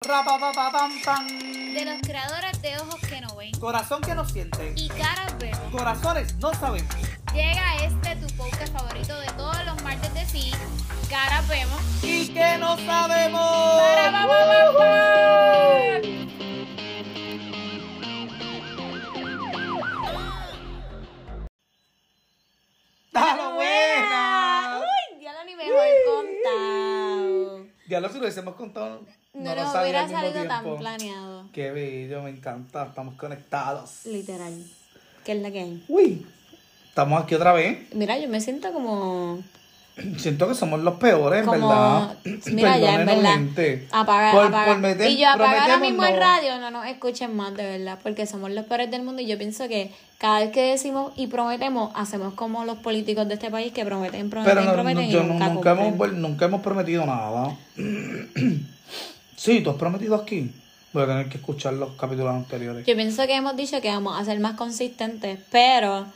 De los creadores de ojos que no ven Corazón que no siente. y caras vemos. Corazones no sabemos. Llega este tu podcast favorito de todos los martes de sí. Caras vemos. Y que no sabemos. Para, Ya lo lo hubiésemos contado. No, nos salía hubiera salido tan planeado. Qué bello, me encanta. Estamos conectados. Literal. ¿Qué es la que hay? Uy, estamos aquí otra vez. Mira, yo me siento como. Siento que somos los peores, como ¿verdad? mira, ya en verdad. gente. Apaga, Por- meter- y yo apago ahora mismo el no. radio, no nos escuchen más, de verdad, porque somos los peores del mundo. Y yo pienso que cada vez que decimos y prometemos, hacemos como los políticos de este país que prometen, prometen, Pero no, prometen no, y yo nunca, nunca, hemos, nunca hemos prometido nada. sí, tú has prometido aquí. Voy a tener que escuchar los capítulos anteriores. Yo pienso que hemos dicho que vamos a ser más consistentes, pero.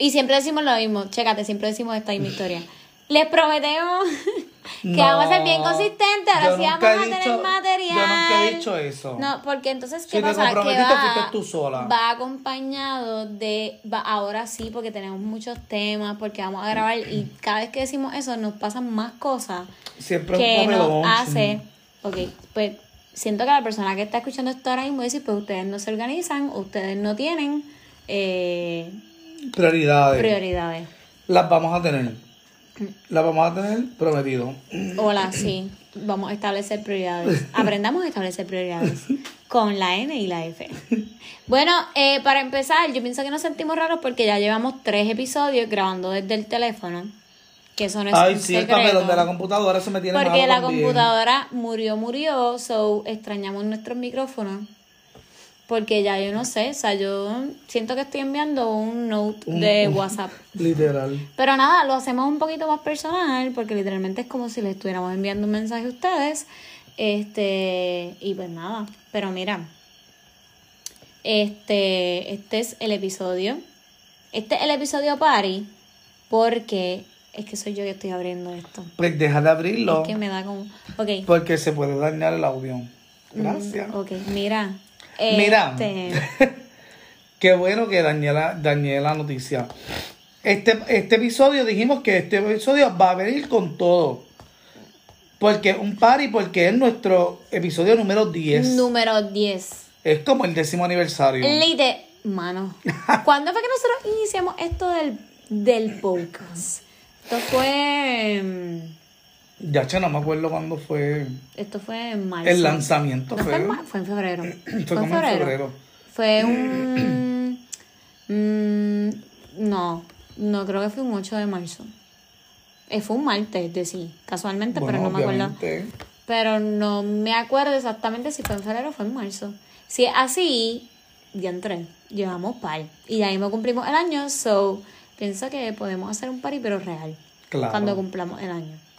Y siempre decimos lo mismo, chécate, siempre decimos esta misma historia. Les prometemos que No, vamos a ser bien consistentes, ahora sí vamos a tener dicho- material. yo nunca he dicho eso. No, porque entonces, Si ¿qué te pasa? Que va, fuiste tú sola. va acompañado de. Va, ahora sí, porque tenemos muchos temas, porque vamos a grabar y cada vez que decimos eso nos pasan más cosas Siempre que un nos hace. Ok, pues siento que la persona que está escuchando esto ahora mismo dice: Pues ustedes no se organizan, ustedes no tienen eh, Prioridades. prioridades. Las vamos a tener. Las vamos a tener prometido. Hola, sí, vamos a establecer prioridades. Aprendamos a establecer prioridades con la N y la F. Bueno, eh, para empezar, yo pienso que nos sentimos raros porque ya llevamos tres episodios grabando desde el teléfono. Que eso no es Ay, un sí, el secreto. papelón de la computadora se me tiene Porque malo la también. computadora murió, murió, so extrañamos nuestros micrófonos. Porque ya yo no sé, o sea, yo siento que estoy enviando un note Un- de un- WhatsApp. Literal. Pero nada, lo hacemos un poquito más personal, porque literalmente es como si le estuviéramos enviando un mensaje a ustedes. Este, y pues nada, pero mira, este, este es el episodio. Este es el episodio party, porque es que soy yo que estoy abriendo esto. Pues deja de abrirlo. Es que me da como. Ok. Porque se puede dañar el audio. Gracias. Mm, Ok, mira. Mira. Este, Qué bueno que dañé la, dañé la noticia. Este, este episodio dijimos que este episodio va a venir con todo. Porque un party, porque es nuestro episodio número 10. número 10. Es como el décimo aniversario. Lite, mano. ¿Cuándo fue que nosotros iniciamos esto del, del podcast? Esto fue. Ya, che, no me acuerdo cuándo fue Esto fue en marzo. el lanzamiento. No fue, fue, en fue en febrero. fue como en febrero. Fue un. mm, no, no creo que fue un 8 de marzo. Eh, fue un martes, de sí, casualmente, pero no me acuerdo. Pero no me acuerdo exactamente si fue en febrero o fue en marzo. Si es así, ya entré. Llevamos par. Y ya mismo cumplimos el año, so pienso que podemos hacer un party, pero real. Claro. Cuando cumplamos el año.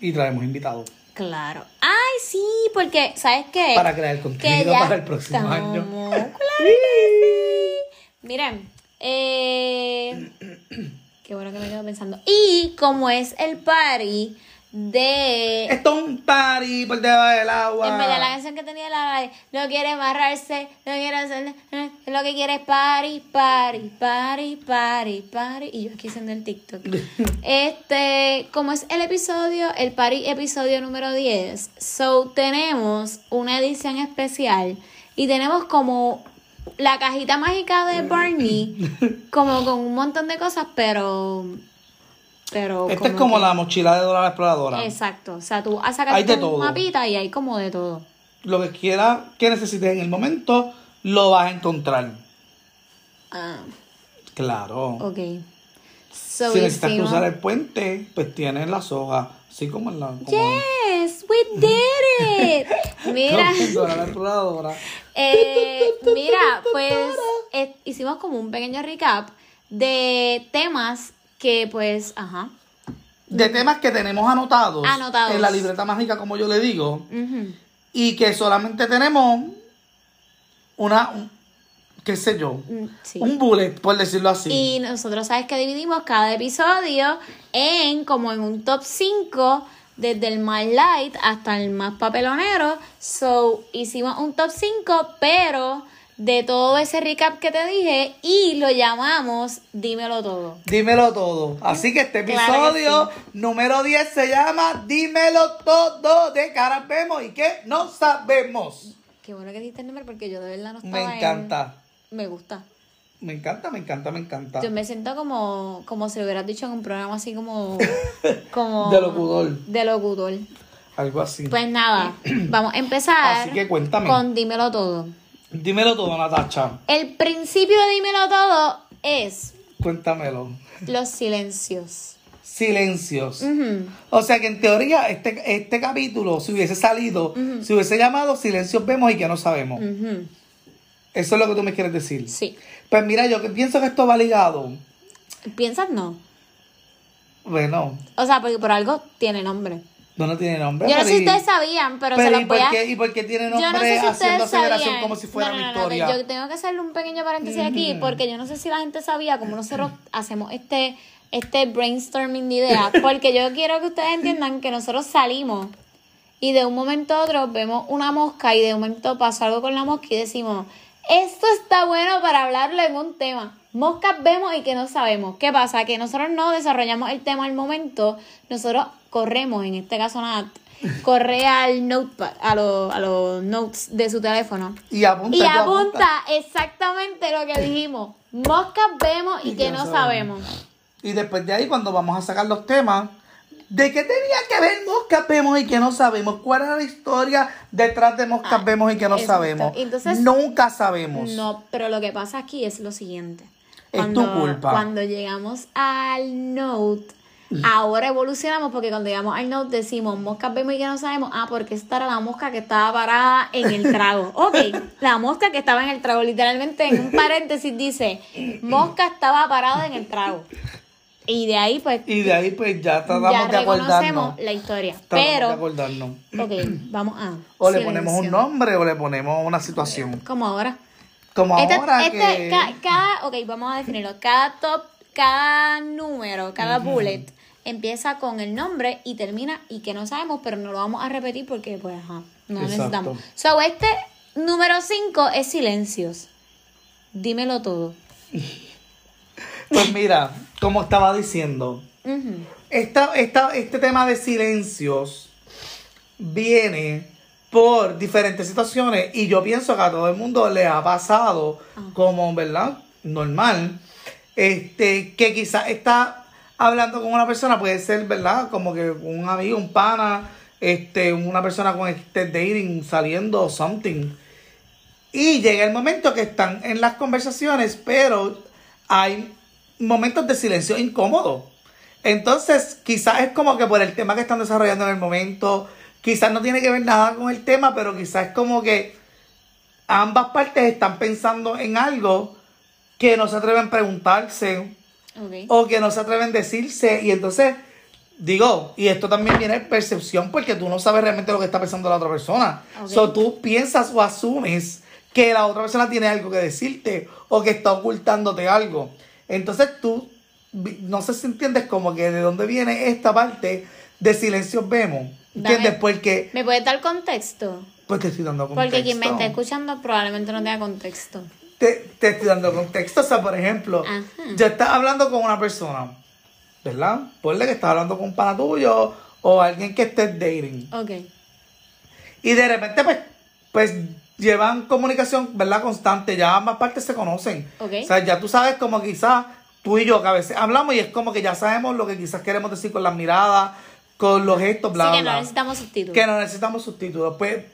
Y traemos invitados. Claro. Ay, sí, porque, ¿sabes qué? Para crear contenido ya para el próximo estamos- año. Claro que sí. Miren, eh, qué bueno que me quedo pensando. Y como es el party de Esto es un party por debajo del agua. En verdad, la canción que tenía la no quiere amarrarse, no quiere hacer, lo que quiere es party, party, party, party, party. Y yo aquí haciendo el TikTok. Este, como es el episodio, el party episodio número 10, so tenemos una edición especial y tenemos como la cajita mágica de Barney, como con un montón de cosas, pero. Pero. Esta es como que- la mochila de Dora la Exploradora. Exacto. O sea, tú vas a sacar todo. mapita y hay como de todo. Lo que quieras que necesites en el momento, lo vas a encontrar. Ah, Claro. ok. So si necesitas hicimos- cruzar el puente, pues tienes la soga. Así como en la. Como Yes, we did it. Mira, como eh, mira, pues eh, hicimos como un pequeño recap de temas que pues, ajá. De temas que tenemos anotados, Anotados. en la libreta mágica, como yo le digo, ujú. y que solamente tenemos una, un- qué sé yo, Mm, sí. un bullet, por decirlo así. Y nosotros sabes que dividimos cada episodio en como en un top 5 desde el más light hasta el más papelonero. So, hicimos un top 5, pero de todo ese recap que te dije y lo llamamos Dímelo Todo. Dímelo todo. Así que este Claro que episodio número 10 se llama Dímelo todo de caras vemos y que no sabemos. Qué bueno que diste el nombre porque yo de verdad no estaba Me en- encanta. Me gusta. Me encanta, me encanta, me encanta. Yo me siento como, como si lo hubieras dicho en un programa así como... como De locutor. De locutor. Algo así. Pues nada, vamos a empezar Así que cuéntame. con Dímelo Todo. Dímelo todo, Natacha. El principio de Dímelo Todo es Cuéntamelo. los silencios. Silencios. O sea que en teoría este, este capítulo, si hubiese salido, si hubiese llamado Silencios vemos y que no sabemos. Eso es lo que tú me quieres decir. Sí. Pues mira, yo que pienso que esto va ligado. ¿Piensas no? Bueno, O sea, porque por algo tiene nombre. No, no tiene nombre. Yo no sé si ustedes sabían, pero, pero se ¿y los voy por a... qué- ¿Y por qué tiene Yo no nombre sé si haciendo sabían. como si fuera No, no, Victoria? Yo tengo que hacerle un pequeño paréntesis aquí porque yo no sé si la gente sabía cómo nosotros hacemos este, este brainstorming de ideas. Porque yo quiero que ustedes entiendan que nosotros salimos y de un momento a otro vemos una mosca y de un momento pasa algo con la mosca y decimos, esto está bueno para hablarlo en un tema. Moscas vemos y que no sabemos. ¿Qué pasa? Que nosotros no desarrollamos el tema al momento, nosotros corremos, en este caso Nat, corre al notepad, a, los a los notes de su teléfono. Y apunta. Y tú apunta exactamente lo que dijimos. Moscas vemos y, que no sabemos. Y después de ahí, cuando vamos a sacar los temas, ¿de qué tenía que ver Moscas Vemos y que no sabemos? ¿Cuál era la historia detrás de Moscas Ah, Vemos y que no exacto. sabemos? Entonces- Nunca sabemos. No, pero lo que pasa aquí es lo siguiente. Es tu culpa. Cuando llegamos al note, ahora evolucionamos porque cuando llegamos al note decimos moscas vemos y que no sabemos. Ah, porque esta era la mosca que estaba parada en el trago. Ok, la mosca que estaba en el trago. Literalmente en un paréntesis dice, mosca estaba parada en el trago. Y de ahí pues Y de ahí, pues ya tratamos ya de acordarnos. la historia. Tratamos de Pero, acordarnos. ok, vamos a... O le ponemos un nombre o le ponemos una situación. Como ahora. Como Este- ahora este, que... ca- cada, ok, vamos a definirlo. Cada top, cada número, cada bullet empieza con el nombre y termina y que no sabemos, pero no lo vamos a repetir porque, pues, ajá, no Exacto. necesitamos. So, este número 5 es silencios. Dímelo todo. Pues mira, como estaba diciendo, esta, esta, este tema de silencios viene por diferentes situaciones y yo pienso que a todo el mundo le ha pasado como, ¿verdad? Normal. Este, que quizás está hablando con una persona, puede ser, ¿verdad? Como que un amigo, un pana, este, una persona con este dating, saliendo, something. Y llega el momento que están en las conversaciones, pero hay momentos de silencio incómodo. Entonces, quizás es como que por el tema que están desarrollando en el momento, quizás no tiene que ver nada con el tema, pero quizás es como que ambas partes están pensando en algo que no se atreven a preguntarse Ok. o que no se atreven a decirse. Y entonces, digo, y esto también viene de percepción porque tú no sabes realmente lo que está pensando la otra persona. Ok. So, tú piensas o asumes que la otra persona tiene algo que decirte o que está ocultándote algo. Entonces tú, no sé si entiendes como que de dónde viene esta parte de silencios vemos. ¿Entiendes? Porque, ¿Me puedes dar contexto? pues te estoy dando contexto. Porque quien me está escuchando probablemente no tenga contexto. Te, te estoy dando contexto. O sea, por ejemplo, Ajá. ya estás hablando con una persona, ¿verdad? Ponle que estás hablando con un pana tuyo o alguien que estés dating. Ok. Y de repente, pues, pues llevan comunicación, ¿verdad? Constante. Ya ambas partes se conocen. Ok. O sea, ya tú sabes como quizás tú y yo que a veces hablamos y es como que ya sabemos lo que quizás queremos decir con las miradas, con los gestos, bla, bla, que no necesitamos sustitutos. Que no necesitamos sustitutos. Pues,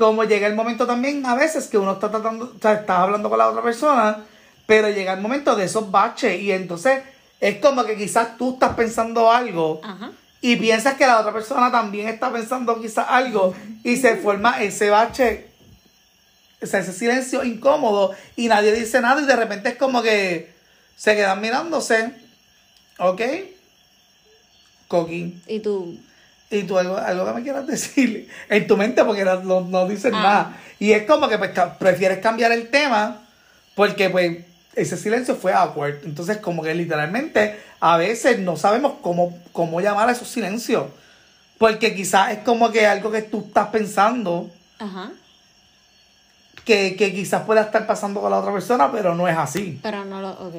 como llega el momento también a veces que uno está tratando, o sea, estás hablando con la otra persona, pero llega el momento de esos baches y entonces es como que quizás tú estás pensando algo Ajá. y piensas que la otra persona también está pensando quizás algo y se forma ese bache, o sea, ese silencio incómodo y nadie dice nada y de repente es como que se quedan mirándose, ¿ok? Coquín. Y tú, Y tú algo, algo que me quieras decir en tu mente porque no, no, no dices Ah. nada. Y es como que pues, prefieres cambiar el tema porque pues ese silencio fue awkward. Entonces como que literalmente a veces no sabemos cómo, cómo llamar a esos silencios. Porque quizás es como que algo que tú estás pensando Ajá. que, que quizás pueda estar pasando con la otra persona, pero no es así. Pero no lo. Ok.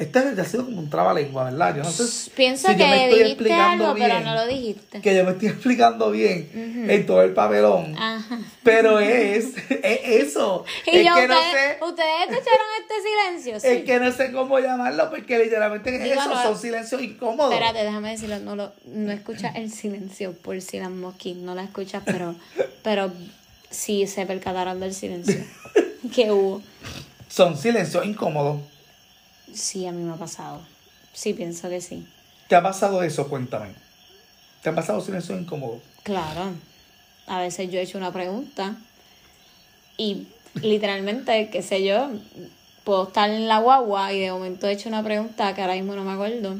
Este ha sido como un trabalengua, ¿verdad? Yo no sé Pienso si yo me que estoy dijiste explicando algo, pero bien, no lo dijiste. Que yo me estoy explicando bien en todo el papelón. Ajá. Pero es, es eso. Y es yo, que no ustedes, sé. ¿ustedes escucharon este silencio? Sí. Es que no sé cómo llamarlo, porque literalmente es Digo, eso, no, son silencios incómodos. Espérate, déjame decirlo, no lo, no escuchas el silencio por si las mosquitas no la escuchas, pero, pero sí se percataron del silencio que hubo. Son silencios incómodos. Sí, a mí me ha pasado. Sí, pienso que sí. ¿Te ha pasado eso? Cuéntame. ¿Te han pasado silencios incómodos? Claro. A veces yo he hecho una pregunta y literalmente, qué sé yo, puedo estar en la guagua y de momento he hecho una pregunta que ahora mismo no me acuerdo.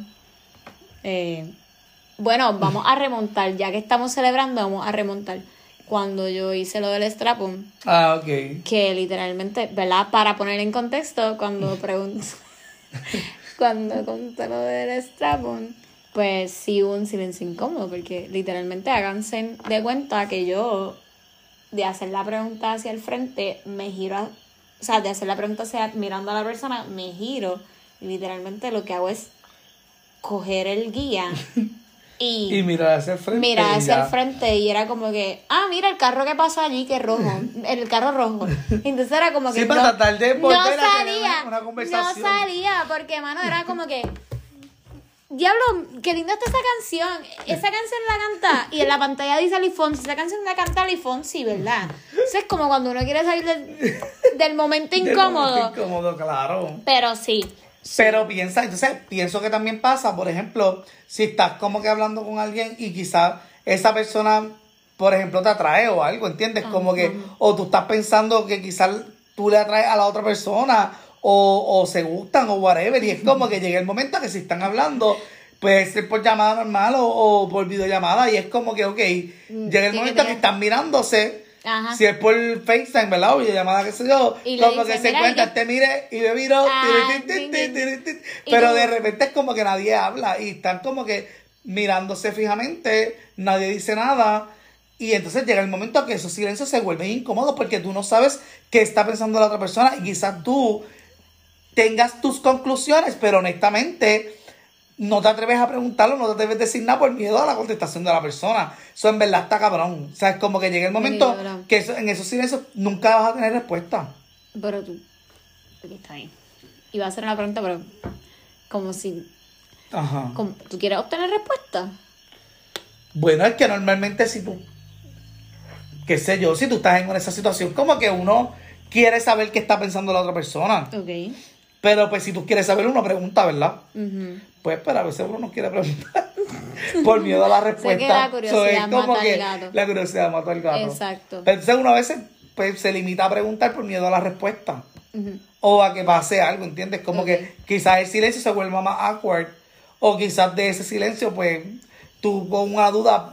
Eh, bueno, vamos a remontar, ya que estamos celebrando, vamos a remontar. Cuando yo hice lo del strapon, Ah, ok. que literalmente, ¿verdad? Para poner en contexto, cuando pregunto, cuando conté lo del strapon, pues sí hubo un silencio incómodo, porque literalmente háganse de cuenta que yo, de hacer la pregunta hacia el frente, me giro, o sea, de hacer la pregunta hacia, mirando a la persona, me giro, y literalmente lo que hago es coger el guía y, Y mirar hacia el frente. mirar hacia ya. el frente y era como que, ah, mira el carro que pasó allí, que es rojo, el carro rojo. Entonces era como que Sí, para tratar de no a tener salía, una- conversación. no salía, porque mano era como que, diablo, qué linda está esa canción, esa canción la canta y en la pantalla dice Ali Fonsi, esa canción la canta Ali Fonsi, ¿verdad? Eso es como cuando uno quiere salir del, del momento Del incómodo, momento incómodo, claro. pero sí. Pero piensa, entonces pienso que también pasa, por ejemplo, si estás como que hablando con alguien y quizás esa persona, por ejemplo, te atrae o algo, ¿entiendes? Como que, o tú estás pensando que quizás tú le atraes a la otra persona o, o se gustan o whatever, y es como que llega el momento que si están hablando, puede ser por llamada normal o, o por videollamada, y es como que, ok, llega el momento que que están mirándose. Ajá. Si es por FaceTime, ¿verdad? O videollamada, qué sé yo. Y como dice, que se "Mira, cuenta, yo- te mire y me miro. Ah, tiri, tiri, tiri. Y Pero tú- de repente es como que nadie habla y están como que mirándose fijamente, nadie dice nada. Y entonces llega el momento que esos silencios se vuelven incómodos porque tú no sabes qué está pensando la otra persona y quizás tú tengas tus conclusiones, pero honestamente no te atreves a preguntarlo, no te atreves a decir nada por miedo a la contestación de la persona. Eso en verdad está cabrón. O sea, es como que llega el momento que eso- en esos silencios nunca vas a tener respuesta. Pero tú. Aquí está bien. Iba a hacer una pregunta, pero como si. Ajá. como- ¿Tú quieres obtener respuesta? Bueno, es que normalmente si tú, qué sé yo, si tú estás en esa situación, como que uno quiere saber qué está pensando la otra persona. Ok. Pero pues si tú quieres saber, uno pregunta, ¿verdad? Pues, pero a veces uno no quiere preguntar por miedo a la respuesta. la curiosidad So, mata al gato. La curiosidad mata al gato. Exacto. Pero entonces uno a veces pues, se limita a preguntar por miedo a la respuesta. O a que pase algo, ¿entiendes? Como que quizás el silencio se vuelva más awkward. O quizás de ese silencio, pues, tú con una duda,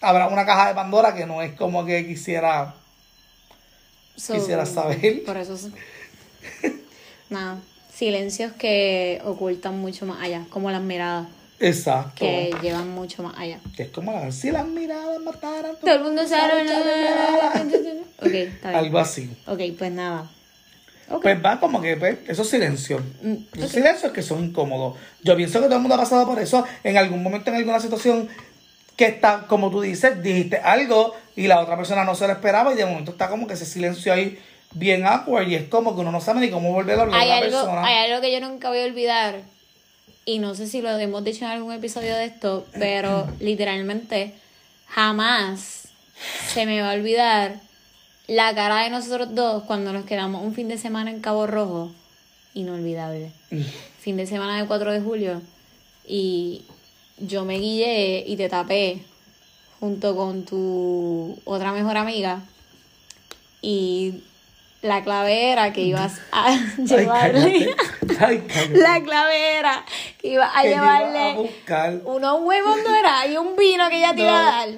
habrá una caja de Pandora que no es como que quisiera... So, Quisiera saber. Por eso. es- Nada. Silencios que ocultan mucho más allá, como las miradas, Exacto. que llevan mucho más allá. Que es como la, si las miradas mataran... Todo el mundo sabe. Algo Ok, está bien. así. Ok, pues nada. Pues va como que pues, esos silencios. Mm, Esos silencios que son incómodos. Yo pienso que todo el mundo ha pasado por eso en algún momento, en alguna situación que está, como tú dices, dijiste algo y la otra persona no se lo esperaba y de momento está como que ese silencio ahí bien awkward y es como que uno no sabe ni cómo volver a hablar hay a la algo, persona. hay algo que yo nunca voy a olvidar y no sé si lo hemos dicho en algún episodio de esto, pero literalmente jamás se me va a olvidar la cara de nosotros dos cuando nos quedamos un fin de semana en Cabo Rojo. Inolvidable. fin de semana del 4 de julio y yo me guillé y te tapé junto con tu otra mejor amiga y la clave era que ibas a llevarle. Ay, la clave era que ibas a Que yo iba llevarle a buscar. unos huevos no era y un vino que ella te iba a dar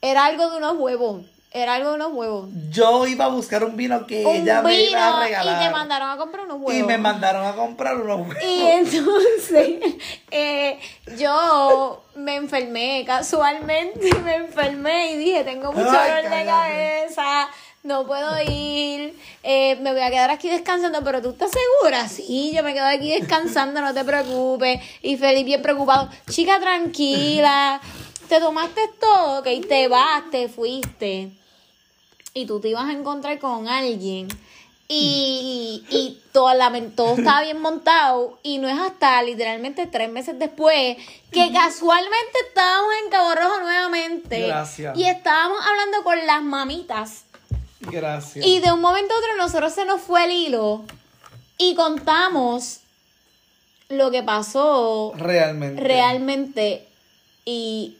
era algo de unos huevos Era algo de unos huevos. Yo iba a buscar un vino que Un ella me iba a regalar. y te mandaron a comprar unos huevos. Y me mandaron a comprar unos huevos. Y entonces eh, yo me enfermé casualmente, me enfermé y dije, tengo mucho dolor de cabeza, no puedo ir, eh, me voy a quedar aquí descansando, pero tú estás segura, sí, yo me quedo aquí descansando, no te preocupes. Y Felipe bien preocupado, chica tranquila, te tomaste todo, ok, te vas, te fuiste. Y tú te ibas a encontrar con alguien y, y todo, la, todo estaba bien montado. Y no es hasta literalmente tres meses después que casualmente estábamos en Cabo Rojo nuevamente. Gracias. y estábamos hablando con las mamitas Gracias. y de un momento a otro nosotros se nos fue el hilo y contamos lo que pasó Realmente. realmente y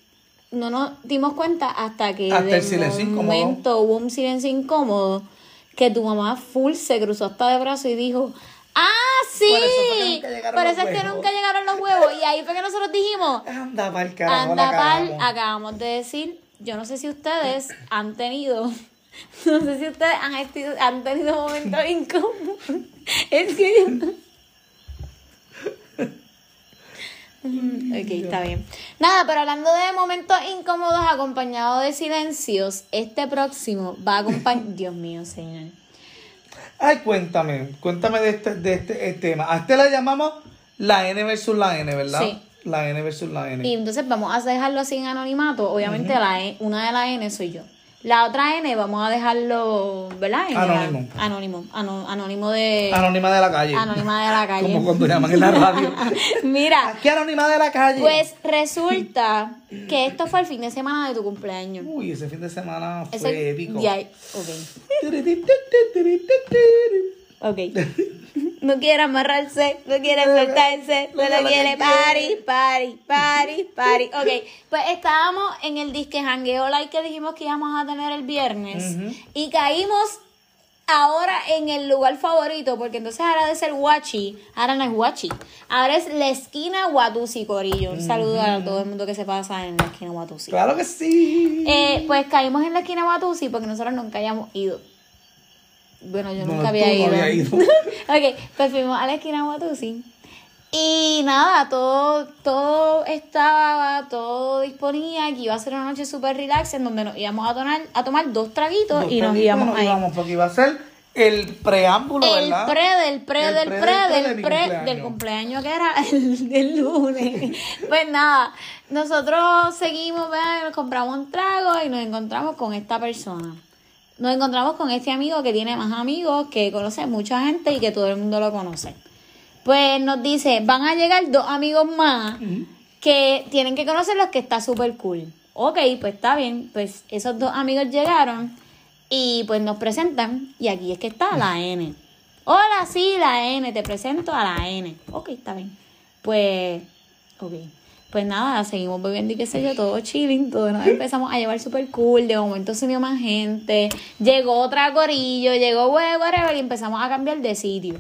no nos dimos cuenta hasta que Hasta de el silencio incómodo. momento hubo un silencio incómodo que tu mamá full se cruzó hasta de brazo y dijo ah sí Por eso fue que nunca llegaron por los eso es que huevos". nunca llegaron los huevos y ahí fue que nosotros dijimos Anda pa'l carajo, anda pal acabamos de decir yo no sé si ustedes han tenido no sé si ustedes han, esti- han tenido momentos incómodos es que Mm, Ok, está bien. Nada, pero hablando de momentos incómodos acompañados de silencios, este próximo va a acompañar... Dios mío, señor. Ay, cuéntame, cuéntame de este, de este tema. A este la llamamos la N versus la N, ¿verdad? Sí. La N versus la N. Y entonces vamos a dejarlo así en anonimato. Obviamente la E- una de las N soy yo. La otra N vamos a dejarlo, ¿verdad? En la- Anónimo. Anónimo. ano- anónimo de... Anónima de la calle. Anónima de la calle. Como cuando llaman en la radio. Mira, Aquí anónima de la calle. pues resulta que esto fue el fin de semana de tu cumpleaños. Uy, ese fin de semana fue Ese- épico. Ya, ok. Ok. No quiere amarrarse, no quiere soltarse, No solo lo quiere party, party, party, party. Ok, pues estábamos en el disque jangueo like que dijimos que íbamos a tener el viernes y caímos ahora en el lugar favorito, porque entonces ahora de ser Guachi, ahora no es Guachi, ahora es la esquina Watusi, Corillo. Un saludo a todo el mundo que se pasa en la esquina Watusi. Claro que sí. Eh, pues caímos en la esquina Watusi porque nosotros nunca habíamos ido. Bueno, yo No, nunca había no ido. habías ido. ok, pues fuimos a la esquina Watusi. Y nada, todo, todo estaba, todo disponía, que iba a ser una noche súper relax en donde nos íbamos a tomar, a tomar dos traguitos Dos y nos íbamos nos ahí. íbamos, porque iba a ser el preámbulo, El ¿verdad? pre del pre El del pre del pre de del pre cumpleaños. del cumpleaños que era el del lunes. Pues nada, nosotros seguimos, ¿verdad? nos compramos un trago y nos encontramos con esta persona. Nos encontramos con este amigo que tiene más amigos, que conoce mucha gente y que todo el mundo lo conoce. Pues nos dice, van a llegar dos amigos más que tienen que conocerlos que está súper cool. Ok, pues está bien. Pues esos dos amigos llegaron y pues nos presentan y aquí es que está la N. Hola, sí, la N, te presento a la N. Ok, está bien. Pues, ok. Pues nada, seguimos bebiendo y qué sé yo, todo chilling, todo nos empezamos a llevar súper cool, de momento se unió más gente, llegó otra corillo, llegó whatever, y empezamos a cambiar de sitio.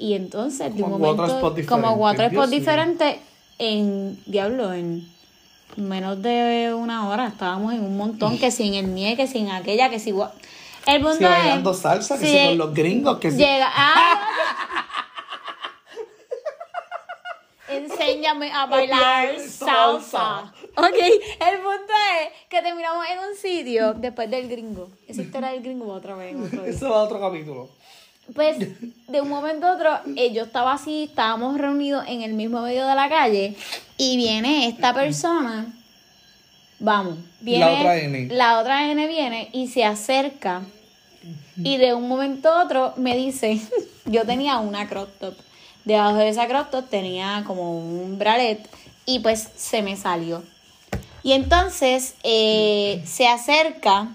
Y entonces, de un Como cuatro momento, spots como cuatro spots diferentes, en, diablo, en menos de una hora estábamos en un montón, que sin el nie, que sin aquella, que si... El punto Si es... bailando salsa, que si si con los gringos, que si... Llega. Ah, Enséñame a bailar salsa. Ok, el punto es que terminamos en un sitio después del gringo. Esa historia del gringo va otra vez. otro. Eso va a otro capítulo. Pues de un momento a otro, eh, yo estaba así, estábamos reunidos en el mismo medio de la calle y viene esta persona, vamos, viene, La otra N. la otra N viene y se acerca y de un momento a otro me dice, yo tenía una crop top, debajo de esa crop tenía como un bralet y pues se me salió. Y entonces eh, se acerca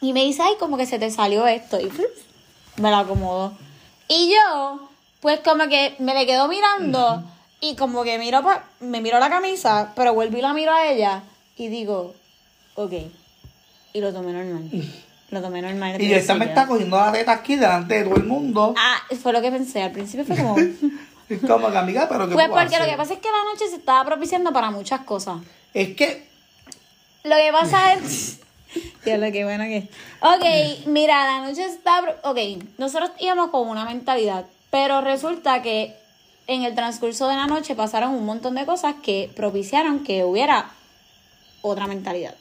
y me dice, ay, como que se te salió esto. Y me lo acomodó. Y yo, pues como que me le quedo mirando y como que miro pa- me miro la camisa, pero vuelvo y la miro a ella y digo, ok. Y lo tomé normal. Lo tomé normal. Y esta me está cogiendo la teta aquí delante de todo el mundo. Ah, fue lo que pensé. Al principio fue como... Es como que amiga, pero ¿qué pues porque lo que pasa es que la noche se estaba propiciando para muchas cosas. Es que Lo que pasa es Tía, lo que bueno que. Ok, mira, la noche está. Ok, nosotros íbamos con una mentalidad, pero resulta que en el transcurso de la noche pasaron un montón de cosas que propiciaron que hubiera otra mentalidad.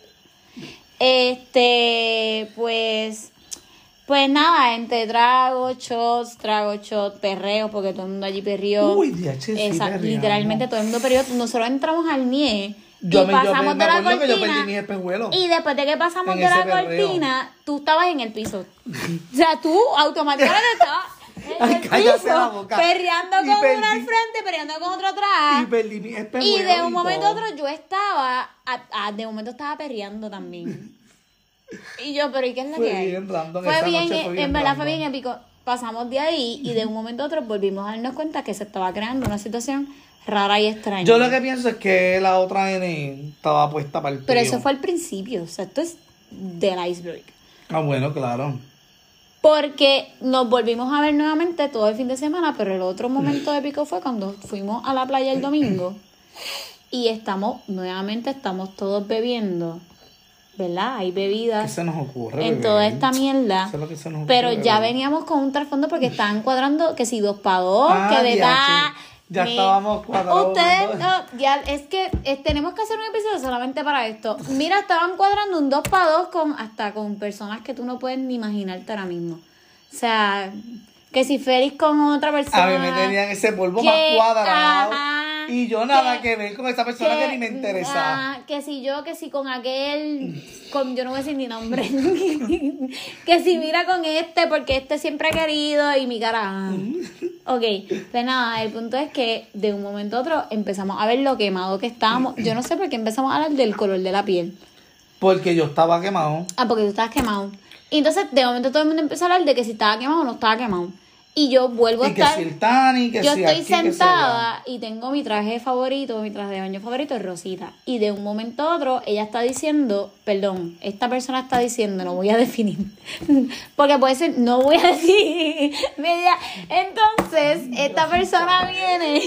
Este, pues. Pues nada, entre tragos, shots, tragos, shots, perreo, porque todo el mundo allí perrió. Uy, sí, Esa- literalmente todo el mundo perrió. Nosotros entramos al NIE Yo y me, yo me, pasamos de la cortina. Y después de que pasamos de la perreo. cortina, tú estabas en el piso. O sea, tú automáticamente estabas Ay, cállate la boca. perreando Y con perdí- uno al frente, perreando con otro atrás. Y perdí mi espejuelo. Y de un momento a otro yo estaba, a- a- de momento estaba perreando también. Y yo, pero ¿y qué es la Fue que hay? bien random, Fue bien, fue bien en verdad fue random. bien épico. Pasamos de ahí y de un momento a otro volvimos a darnos cuenta que se estaba creando una situación rara y extraña. Yo lo que pienso es que la otra N estaba puesta para el Pero eso fue al principio, o sea, esto es del iceberg. Ah, bueno, claro. Porque nos volvimos a ver nuevamente todo el fin de semana, pero el otro momento épico fue cuando fuimos a la playa el domingo y estamos, nuevamente estamos todos bebiendo, ¿verdad? Hay ¿Qué bebidas se nos ocurre? en bebé? toda esta mierda, es pero ya bebé. veníamos con un trasfondo porque estaban cuadrando que si dos para dos, Ah, que de. Ya estábamos cuadrados. Ustedes, no, ya, es que eh, tenemos que hacer un episodio solamente para esto. Mira, estaban cuadrando un 2 para 2 con, hasta con personas que tú no puedes ni imaginarte ahora mismo. O sea, que si Félix con otra persona. A mí me tenían ese polvo que- más cuadrado. ajá, y yo nada que- que, ver con esa persona que, ni me interesa. ah, que si yo, que si con aquel, con, yo no voy a decir ni nombre, que si mira con este, porque este siempre ha querido y mi cara. Ok, pues nada, el punto es que de un momento a otro empezamos a ver lo quemado que estábamos. Yo no sé por qué empezamos a hablar del color de la piel. Porque yo estaba quemado. Ah, porque tú estabas quemado. Y entonces de momento todo el mundo empezó a hablar de que si estaba quemado o no estaba quemado. Y yo vuelvo a que estar. si el Tani, que Yo si estoy aquí, que sentada y tengo mi traje favorito, mi traje de baño favorito es Rosita. Y de un momento a otro ella está diciendo, perdón, esta persona está diciendo, no voy a definir. Porque puede ser, no voy a decir. media. Entonces, esta persona viene.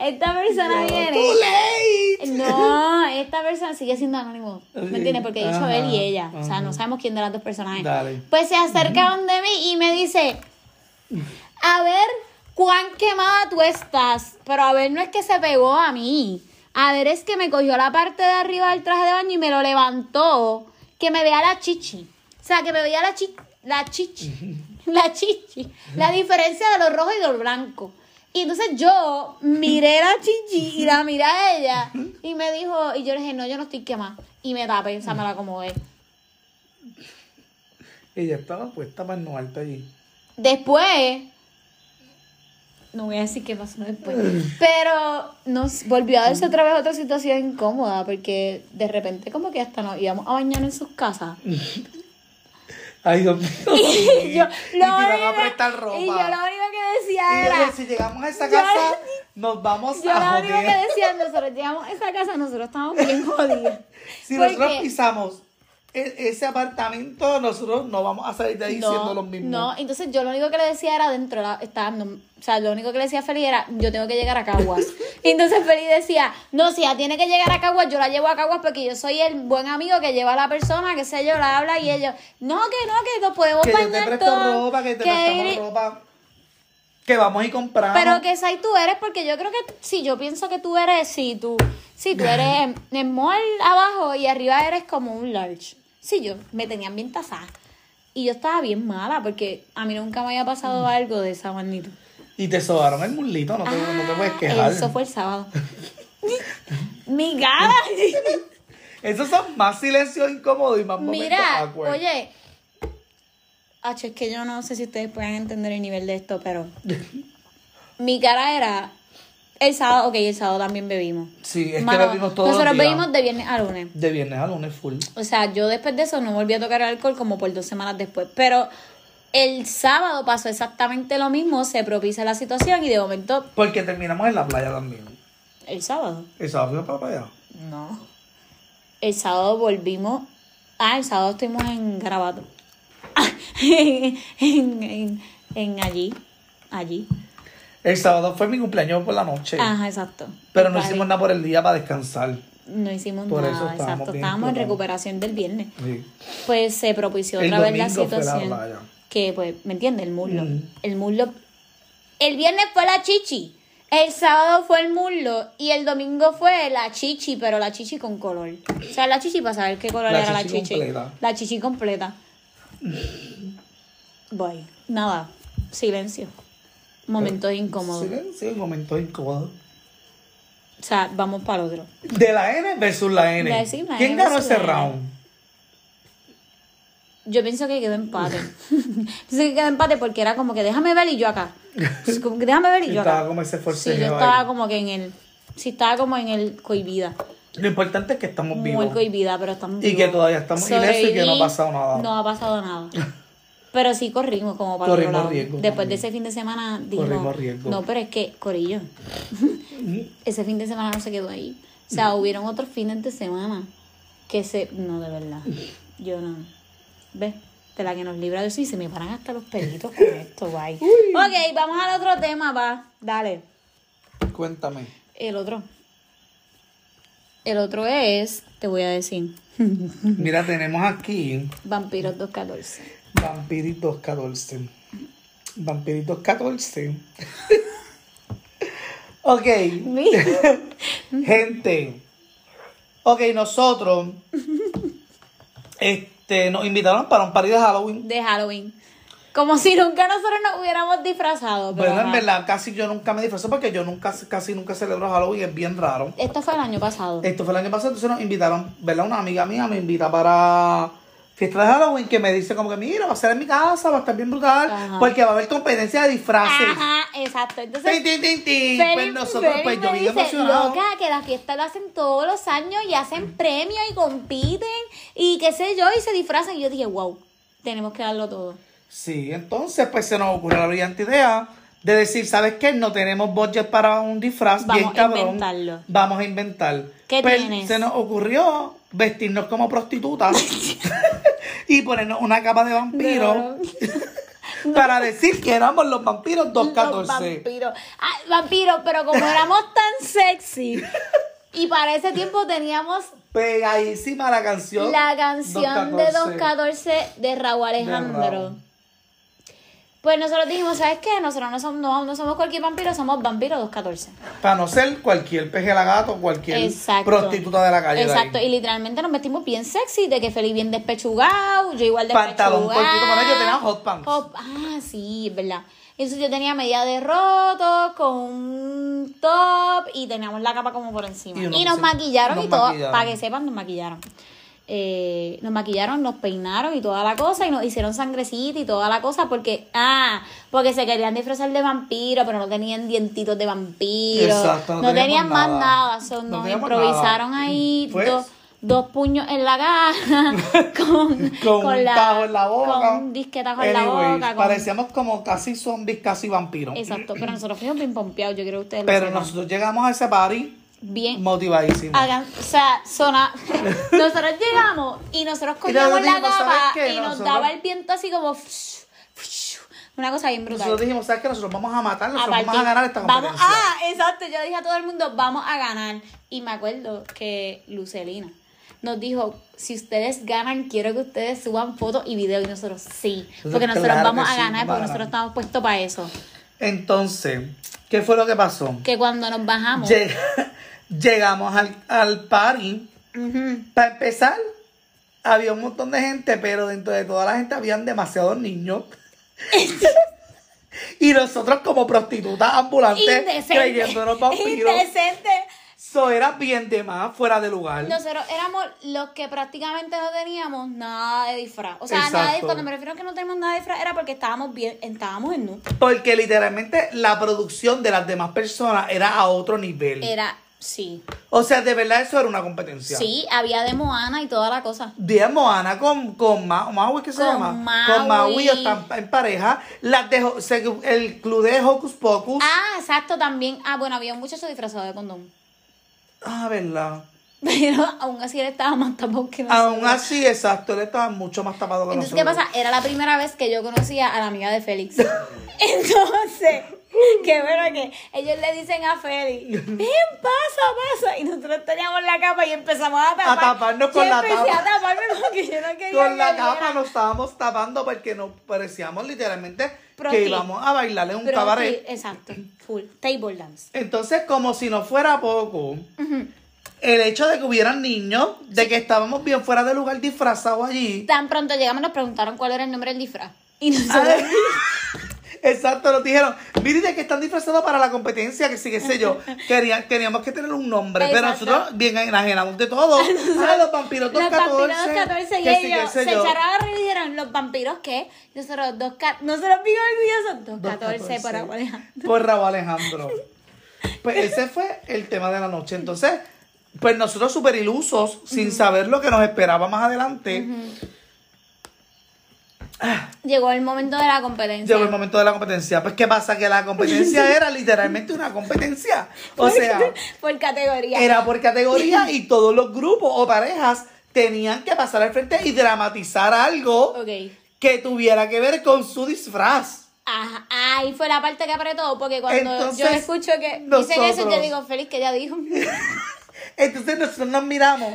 Esta persona viene. Too late. No, esta persona sigue siendo anónimo. ¿Me entiendes? Porque he dicho Ajá, él y ella. O sea, no sabemos quién de las dos personas es. Dale. Pues se acercaron de mí y me dice, a ver cuán quemada tú estás. Pero a ver, no es que se pegó a mí. A ver, es que me cogió la parte de arriba del traje de baño y me lo levantó. Que me vea la chichi. O sea, que me veía la, chi la chichi. La chichi. La diferencia de lo rojo y de lo blanco. Y entonces yo miré la chichi y la miré a ella. Y me dijo, y yo le dije, no, yo no estoy quemada. Y me tapé, o sea, me la acomodé. Ella estaba puesta para no alto allí. Después, no voy a decir qué pasó después, pero nos volvió a darse otra vez otra situación incómoda porque de repente como que hasta nos íbamos a bañar en sus casas. Ay, Dios mío. Y yo, y lo te iban a único- prestar ropa. y yo lo único que decía Y yo era... si llegamos a esa Yo- casa, nos vamos Yo a lo único que decía, nosotros llegamos a esa casa, nosotros estábamos bien jodidos. Si Porque- nosotros pisamos e- ese apartamento, nosotros no vamos a salir de ahí siendo los mismos. No, entonces yo lo único que le decía era dentro, la, estaba, no, o sea, lo único que le decía a Feli era, yo tengo que llegar a Caguas. y entonces Feli decía, no, si ella tiene que llegar a Caguas, yo la llevo a Caguas porque yo soy el buen amigo que lleva a la persona, que sé yo, la habla y ellos, no, que no, que nos podemos que yo te presto ropa, que te que prestamos ir- ropa. Que vamos y compramos. Pero que ahí tú eres, porque yo creo que sí, yo pienso que tú eres, sí, tú, sí, tú eres en, en mall abajo y arriba eres como un large. Sí, yo me tenían bien tasada. Y yo estaba bien mala porque a mí nunca me había pasado algo de esa magnitud. Y te sobaron el mulito, no te, no te puedes quejar. Ah, Eso fue el sábado. Mi cara. Esos son más silencios incómodos y más Mira, oye. H, es que yo no sé si ustedes pueden entender el nivel de esto, pero. Mi cara era. El sábado, ok, el sábado también bebimos. Sí, es Mano, que bebimos todos Nosotros los días. bebimos de viernes a lunes. De viernes a lunes full. O sea, yo después de eso no volví a tocar alcohol como por dos semanas después. Pero el sábado pasó exactamente lo mismo, se propicia la situación y de momento, Porque terminamos en la playa también. el sábado. ¿El sábado fuimos para la playa? No. El sábado volvimos. Ah, el sábado estuvimos en Garabato. en, en, en allí. Allí. El sábado fue mi cumpleaños por la noche. Ajá, exacto. pero no hicimos nada por el día para descansar. no hicimos Por eso nada, estábamos exacto. Estábamos en recuperación del viernes. Sí. Pues se propició El otra vez la situación. que, pues, ¿me entiendes? El muslo. Mm. El muslo. El viernes fue la chichi. El sábado fue el muslo. Y el domingo fue la chichi, pero la chichi con color. O sea, la chichi para saber qué color La era la chichi chichi. completa. La chichi completa. Voy. Nada. Silencio. Momentos incómodos. Silencio, un momento incómodo. O sea, vamos para otro. De la N versus la N. Sí, la ¿Quién N ganó ese round? Yo pienso que quedó empate. pienso que quedó empate porque era como que déjame ver y yo acá. Como que déjame ver y yo Estaba acá. como ese Sí, yo estaba ahí. como que en el. Sí, estaba como en el cohibida. Lo importante es que estamos Muy vivos. cohibida, pero estamos Y que vivos. todavía estamos ilesos y que no ha pasado nada. No ha pasado nada. Pero sí corrimos como para Corrimos otro lado. riesgo Después de ese fin de semana dijimos, Corrimos riesgo. no, pero es que, Corillo, ese fin de semana no se quedó ahí. O sea, hubieron otros fines de semana que se... No, de verdad. Yo no... ¿Ves? De la que nos libra de eso y se me paran hasta los pelitos con esto, bye. Ok, vamos al otro tema, va. Dale. Cuéntame. El otro. El otro es, te voy a decir, Mira, tenemos aquí Vampiros 214. Vampiritos 14. Vampiritos 14. ok, gente. Ok, nosotros este, nos invitaron para un party de Halloween. de Halloween. Como si nunca nosotros nos hubiéramos disfrazado. Pero Bueno, en verdad, casi yo nunca me disfrazo porque yo nunca, casi nunca celebro Halloween, es bien raro. Esto fue el año pasado. Esto fue el año pasado, entonces nos invitaron, ¿verdad? Una amiga mía me invita para fiesta de Halloween que me dice como que mira, va a ser en mi casa, va a estar bien brutal, Ajá. porque va a haber competencia de disfraces. Ajá, exacto. Entonces, Tin, tin, tin, tin. Feli- Pues nosotros, Feli pues yo me dice, loca, que la fiesta la hacen todos los años y hacen premios y compiten y qué sé yo, y se disfrazan. Y yo dije, wow, tenemos que darlo todo. Sí, entonces pues se nos ocurrió la brillante idea de decir, ¿sabes qué? No tenemos budget para un disfraz Vamos bien a cabrón. inventarlo. Vamos a inventar. ¿Qué Pues, tienes? Se nos ocurrió vestirnos como prostitutas y ponernos una capa de vampiro para decir que éramos los vampiros Los 214. vampiros. Ah, vampiros, pero como éramos tan sexy y para ese tiempo teníamos Pegadísima la canción. la canción de 214 de Raúl Alejandro. Raúl. Pues nosotros dijimos, ¿sabes qué? Nosotros no somos, no, no somos cualquier vampiro, somos vampiro 214. Para no ser cualquier peje lagato, cualquier Exacto. prostituta de la calle. de. Exacto, y literalmente nos metimos bien sexy, de que Feliz bien despechugado, yo igual despechugado. Pantalón cortito, bueno, yo tenía hot pants. Hot- ah, sí, es verdad. Entonces yo tenía media de roto con un top y teníamos la capa como por encima. Y nos maquillaron nos y todo, para que sepan, nos maquillaron. Eh, nos maquillaron, nos peinaron y toda la cosa y nos hicieron sangrecita y toda la cosa porque, ah, porque se querían disfrazar de vampiro, pero no tenían dientitos de vampiro. Exacto, no tenían más nada. No nos improvisaron nada. ahí Pues- dos, dos puños en la cara con, con, un tajo en la boca. Con un disquetajo en la boca. con- Parecíamos como casi zombies, casi vampiros. Exacto, pero nosotros fuimos bien pompeados, yo creo que ustedes Pero nosotros llegamos a ese party Bien. motivadísimos. Hagan, o sea, zona. Nosotros llegamos y nosotros cogíamos la dijimos, y nos Nosotros- daba el viento así como. Una cosa bien brutal. Nosotros dijimos, ¿sabes qué? Nosotros vamos a matar, nosotros vamos a ganar esta vamos- competencia. ah, exacto. Yo dije a todo el mundo, vamos a ganar. Y me acuerdo que Lucelina nos dijo, si ustedes ganan, quiero que ustedes suban fotos y videos. Y nosotros, sí. Porque nosotros claro vamos a sí, ganar, porque nosotros estamos puestos para eso. Entonces, ¿qué fue lo que pasó? Que cuando nos bajamos... Lleg- llegamos al, al party. Para empezar, había un montón de gente, pero dentro de toda la gente habían demasiados niños. y nosotros como prostitutas ambulantes Indecente. creyendo en los vampiros. Indecente. Eso era bien de más fuera de lugar. Nosotros éramos los que prácticamente no teníamos nada de disfraz. O sea, nada de, Exacto. cuando me refiero a que no tenemos nada de disfraz era porque estábamos bien, estábamos en nu. Porque literalmente la producción de las demás personas era a otro nivel. Era, sí. O sea, de verdad eso era una competencia. Sí, había de Moana y toda la cosa. Día Moana con, con Ma- Maui, ¿qué se Con llama? Maui. Con Maui están en pareja. Las de, el club de Hocus Pocus. Ah, exacto, también. Ah, bueno, había un muchacho disfrazado de condón. Ah, verdad. Pero aún así él estaba más tapado que nosotros. Aún así, exacto, él estaba mucho más tapado que Entonces, ¿qué nosotros. pasa? Era la primera vez que yo conocía a la amiga de Félix. Entonces, qué bueno que ellos le dicen a Félix, ven, pasa, pasa. Y nosotros teníamos la capa y empezamos a tapar. taparnos con Yo la empecé tapa. a taparme porque yo no quería Con la viera. capa nos estábamos tapando porque nos parecíamos literalmente que íbamos a bailar en un Pero cabaret. exacto, full. Table dance. Entonces, como si no fuera poco, el hecho de que hubieran niños, de que estábamos bien fuera de lugar disfrazados allí. Tan pronto llegamos nos preguntaron cuál era el nombre del disfraz. Y nosotros, Ay, Exacto, nos dijeron, miren de que están disfrazados para la competencia, que sí, qué sé yo. Querían, teníamos que tener un nombre, pero Exacto. nosotros bien enajenados de todo. Ah, los vampiros los 214. vampiros 214 y ellos se echaron a y dijeron, ¿los vampiros qué? Nosotros, dos nosotros bien orgullosos, 214 para Alejandro. Por Raúl Alejandro. Pues ese fue el tema de la noche. Entonces, pues nosotros súper ilusos, sin saber lo que nos esperaba más adelante, Llegó el momento de la competencia. llegó el momento de la competencia. Pues, ¿qué pasa? Que la competencia era literalmente una competencia. O sea, por categoría. era por categoría y todos los grupos o parejas tenían que pasar al frente y dramatizar algo que tuviera que ver con su disfraz. Ajá, ahí fue la parte que apretó, porque cuando Entonces, yo escucho que dicen eso, yo digo, Félix, que ya dijo. Entonces nosotros nos miramos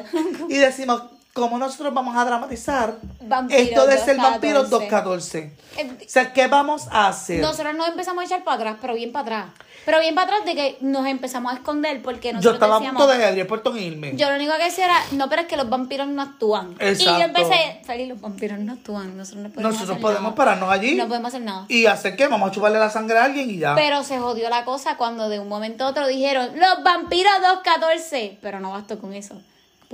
y decimos, ¿cómo nosotros vamos a dramatizar Vampiro esto de ser 214? vampiro 214? Eh, O sea, ¿qué vamos a hacer? Nosotros nos empezamos a echar para atrás, pero bien para atrás. Pero bien para atrás de que nos empezamos a esconder porque Yo nosotros estaba a decíamos... punto de abrir Puerto irme. Yo lo único que decía era, no, pero es que los vampiros no actúan. Y Exacto. yo empecé, Feli, los vampiros no actúan, nosotros no podemos Nosotros hacer podemos nada. pararnos allí No podemos hacer nada. y hacer qué? Vamos a chuparle la sangre a alguien y ya. Pero se jodió la cosa cuando de un momento a otro dijeron, los vampiros 214. Pero no bastó con eso.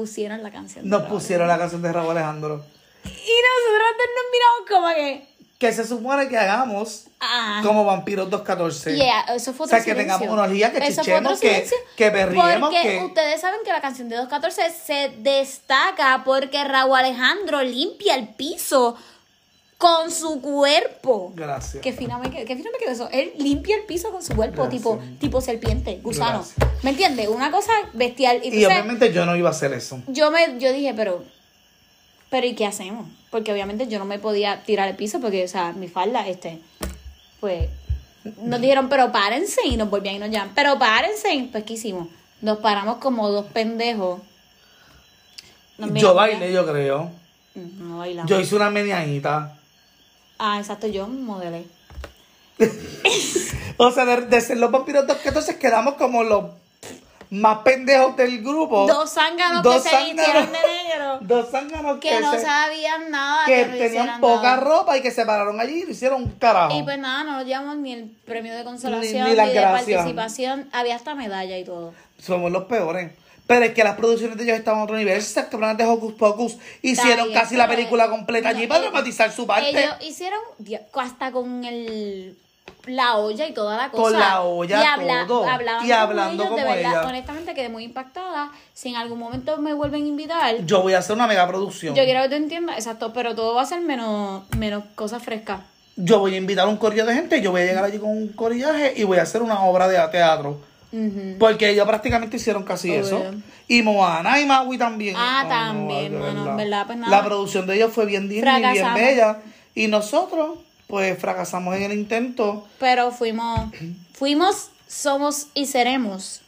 Pusieron la canción. de Nos Raúl. pusieron la canción de Raúl Alejandro. Y nosotros nos miramos como que... Que se supone que hagamos Ah. como vampiros 214. Yeah, eso fue O sea, otro que tengamos silencio. una orgía, que Eso chichemos, otro que- silencio. que berriemos, Porque que- ustedes saben que la canción de 214 se destaca porque Raúl Alejandro limpia el piso con su cuerpo. Gracias. Qué fina me quedó, qué fino me quedó eso. Él limpia el piso con su cuerpo, Gracias. tipo, tipo serpiente, gusano. Gracias. ¿Me entiendes? Una cosa bestial. Y, Y obviamente yo no iba a hacer eso. yo me, yo dije, pero, pero ¿y qué hacemos? Porque obviamente yo no me podía tirar al piso porque, o sea, mi falda, este, pues, nos dijeron, pero párense y nos volvían y nos llaman, pero párense. Pues, ¿qué hicimos? Nos paramos como dos pendejos. Nos Yo bailé, yo creo. No bailamos. Yo hice una medianita. Ah, exacto, yo modelé. O sea, de, de ser los vampiros 214 quedamos como los más pendejos del grupo. Dos zánganos Dos que se vistieron de negro. Dos zánganos Que no se- sabían nada. que no tenían poca nada. ropa y que se pararon allí y lo hicieron un carajo. Y pues nada, no nos llevamos ni el premio de consolación, Ni- ni, ni de participación. Había hasta medalla y todo. Somos los peores. Pero es que las producciones de ellos estaban a otro nivel. Esas cabronas de Hocus Pocus hicieron bien, casi la película completa allí para dramatizar su parte. Ellos hicieron hasta con el la olla y toda la cosa. Con la olla, y habla- todo. hablaban Y hablando ellos, de como verdad, ella. honestamente quedé muy impactada. Si en algún momento me vuelven a invitar, Yo voy a hacer una mega producción. yo quiero que tú entiendas, exacto, pero todo va a ser menos, menos cosas frescas. Yo voy a invitar a un corillo de gente, yo voy a llegar allí con un corillaje y voy a hacer una obra de teatro. Porque ellos prácticamente hicieron casi Obvio. eso. Y Moana y Maui también. Ah, también, mano, ¿verdad? Pues nada. La producción de ellos fue bien digna y bien bella. Y nosotros, pues, fracasamos en el intento. Pero fuimos, fuimos, somos y seremos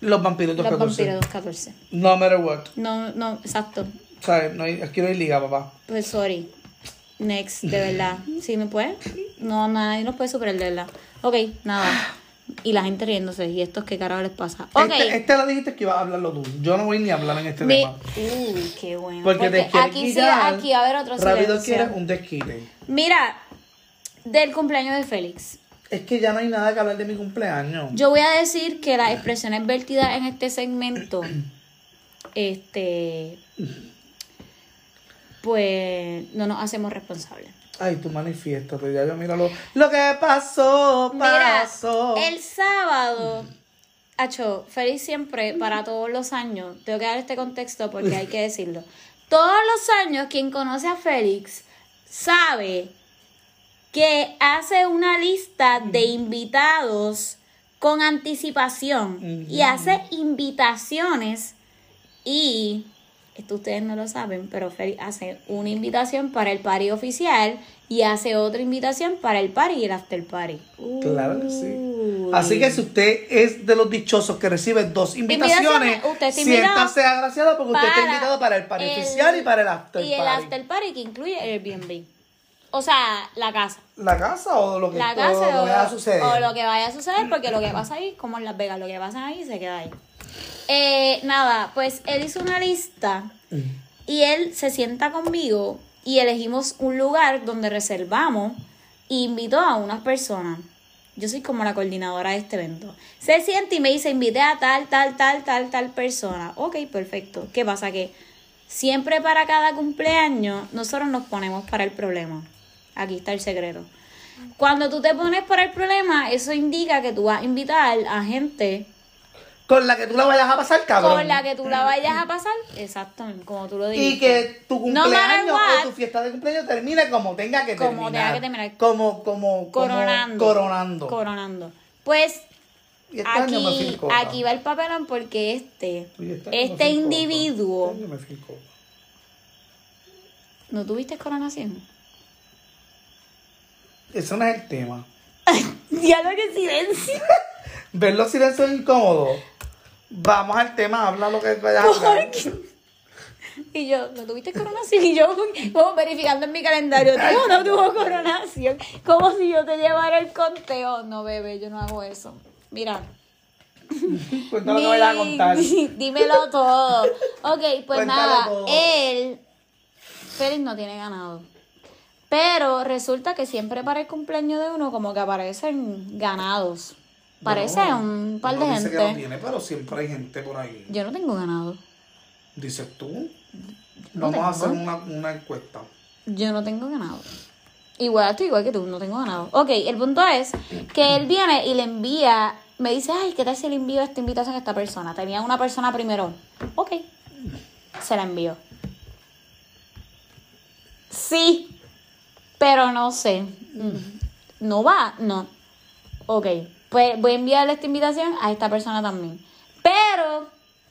Los vampiros los 214. vampiros 214. No matter what. No, no, exacto. ¿Sabes? No hay, aquí no hay liga, papá. Pues sorry. Next, de verdad. ¿Sí me puede? No, nadie nos puede superar, de verdad. Ok, nada. Y la gente riéndose. ¿Y estos qué carajo les pasa? Ok. Este, este lo dijiste que iba a hablarlo tú. Yo no voy ni a hablar en este Mi- tema. Uy, qué bueno. Porque, te quieres aquí sí, quitar. aquí va a haber otro Rápido quieres un desquite. Mira, del cumpleaños de Félix. Es que ya no hay nada que hablar de mi cumpleaños. Yo voy a decir que las expresiones vertidas en este segmento, este, pues no nos hacemos responsables. Ay, tú manifiéstate, ya yo míralo. Lo que pasó, Mira, pasó. el sábado, Acho, Félix siempre, para todos los años, tengo que dar este contexto porque hay que decirlo. Todos los años, quien conoce a Félix sabe que hace una lista de invitados con anticipación y hace invitaciones Y esto ustedes no lo saben, pero Feli hace una invitación para el party oficial y hace otra invitación para el party y el after party. Claro que sí. Así que si usted es de los dichosos que recibe dos invitaciones, usted siéntase agraciado porque usted está invitado para el party el- oficial y para el after Y el party. after party que incluye el Airbnb. O sea, la casa. ¿La casa o lo que, La o lo que vaya a suceder? o lo que vaya a suceder, porque lo que pasa ahí, como en Las Vegas, lo que pasa ahí se queda ahí. Eh, nada, pues él hizo una lista y él se sienta conmigo y elegimos un lugar donde reservamos e invitó a unas personas. Yo soy como la coordinadora de este evento. Se siente y me dice, invité a tal, tal, tal, tal, tal persona. Ok, perfecto. ¿Qué pasa? Que siempre para cada cumpleaños nosotros nos ponemos para el problema. Aquí está el secreto. Cuando tú te pones para el problema, eso indica que tú vas a invitar a gente Con la que tú la vayas a pasar, cabrón. con la que tú la vayas a pasar, exactamente, como tú lo dijiste. Y que tu cumpleaños o tu fiesta de cumpleaños termine como tenga que Como terminar. tenga que terminar. Como, como, como coronando. coronando. Coronando. Pues este aquí, aquí va el papelón porque este, este este individuo, Este. ¿no tuviste coronación? Eso no es el tema. Diálogo que silencio. Ver los silencios incómodos. Vamos al tema, habla lo que vayas a hablar. Y yo, ¿no tuviste coronación? Y yo, como verificando en mi calendario, ¿tuvo o no tuvo coronación? Como si yo te llevara el conteo. No, bebé, yo no hago eso. Mira. Cuenta lo que vayas a contar. Dímelo todo. Ok, pues Cuéntalo nada, todo. él, Félix no tiene ganado. Pero resulta que siempre para el cumpleaños de uno como que aparecen ganados. Parece No, un par de dice que gente. no tiene, pero siempre hay gente por ahí. Yo no tengo ganado. Dices tú. No Vamos a hacer una, una encuesta. Yo no tengo ganado. Igual estoy igual que tú, no tengo ganado. Ok, el punto es que él viene y le envía, me dice, ay, ¿qué tal si le envío esta invitación a esta persona? Tenía una persona primero. Ok, se la envió. Sí, pero no sé. Mm, ¿No va? No. Ok, pues voy a enviarle esta invitación a esta persona también. Pero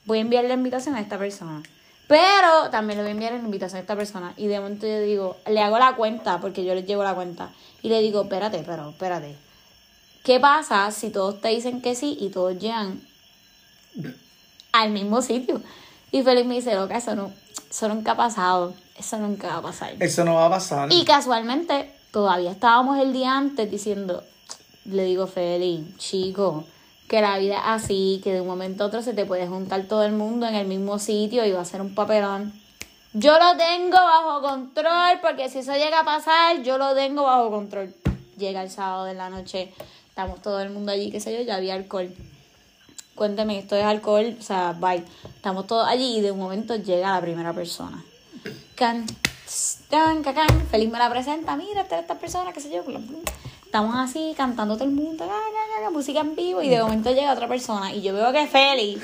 voy a enviarle la invitación a esta persona. Pero también le voy a enviar la invitación a esta persona. Y de momento yo digo, le hago la cuenta, porque yo les llevo la cuenta. Y le digo, espérate, pero espérate. ¿Qué pasa si todos te dicen que sí y todos llegan al mismo sitio? Y Felipe me dice, loca, eso, no, eso nunca ha pasado. Eso nunca va a pasar. Eso no va a pasar. Y casualmente, todavía estábamos el día antes diciendo, le digo, Feli, chico, que la vida es así, que de un momento a otro se te puede juntar todo el mundo en el mismo sitio y va a ser un papelón. Yo lo tengo bajo control, porque si eso llega a pasar, yo lo tengo bajo control. Llega el sábado de la noche, estamos todo el mundo allí, qué sé yo, ya había alcohol. Cuénteme, esto es alcohol, o sea, bye. Estamos todos allí y de un momento llega la primera persona. Can, can, can. Feliz me la presenta, mira, esta, esta persona, qué sé yo. Estamos así cantando todo el mundo, ca, ca, música en vivo, y de momento llega otra persona y yo veo que Félix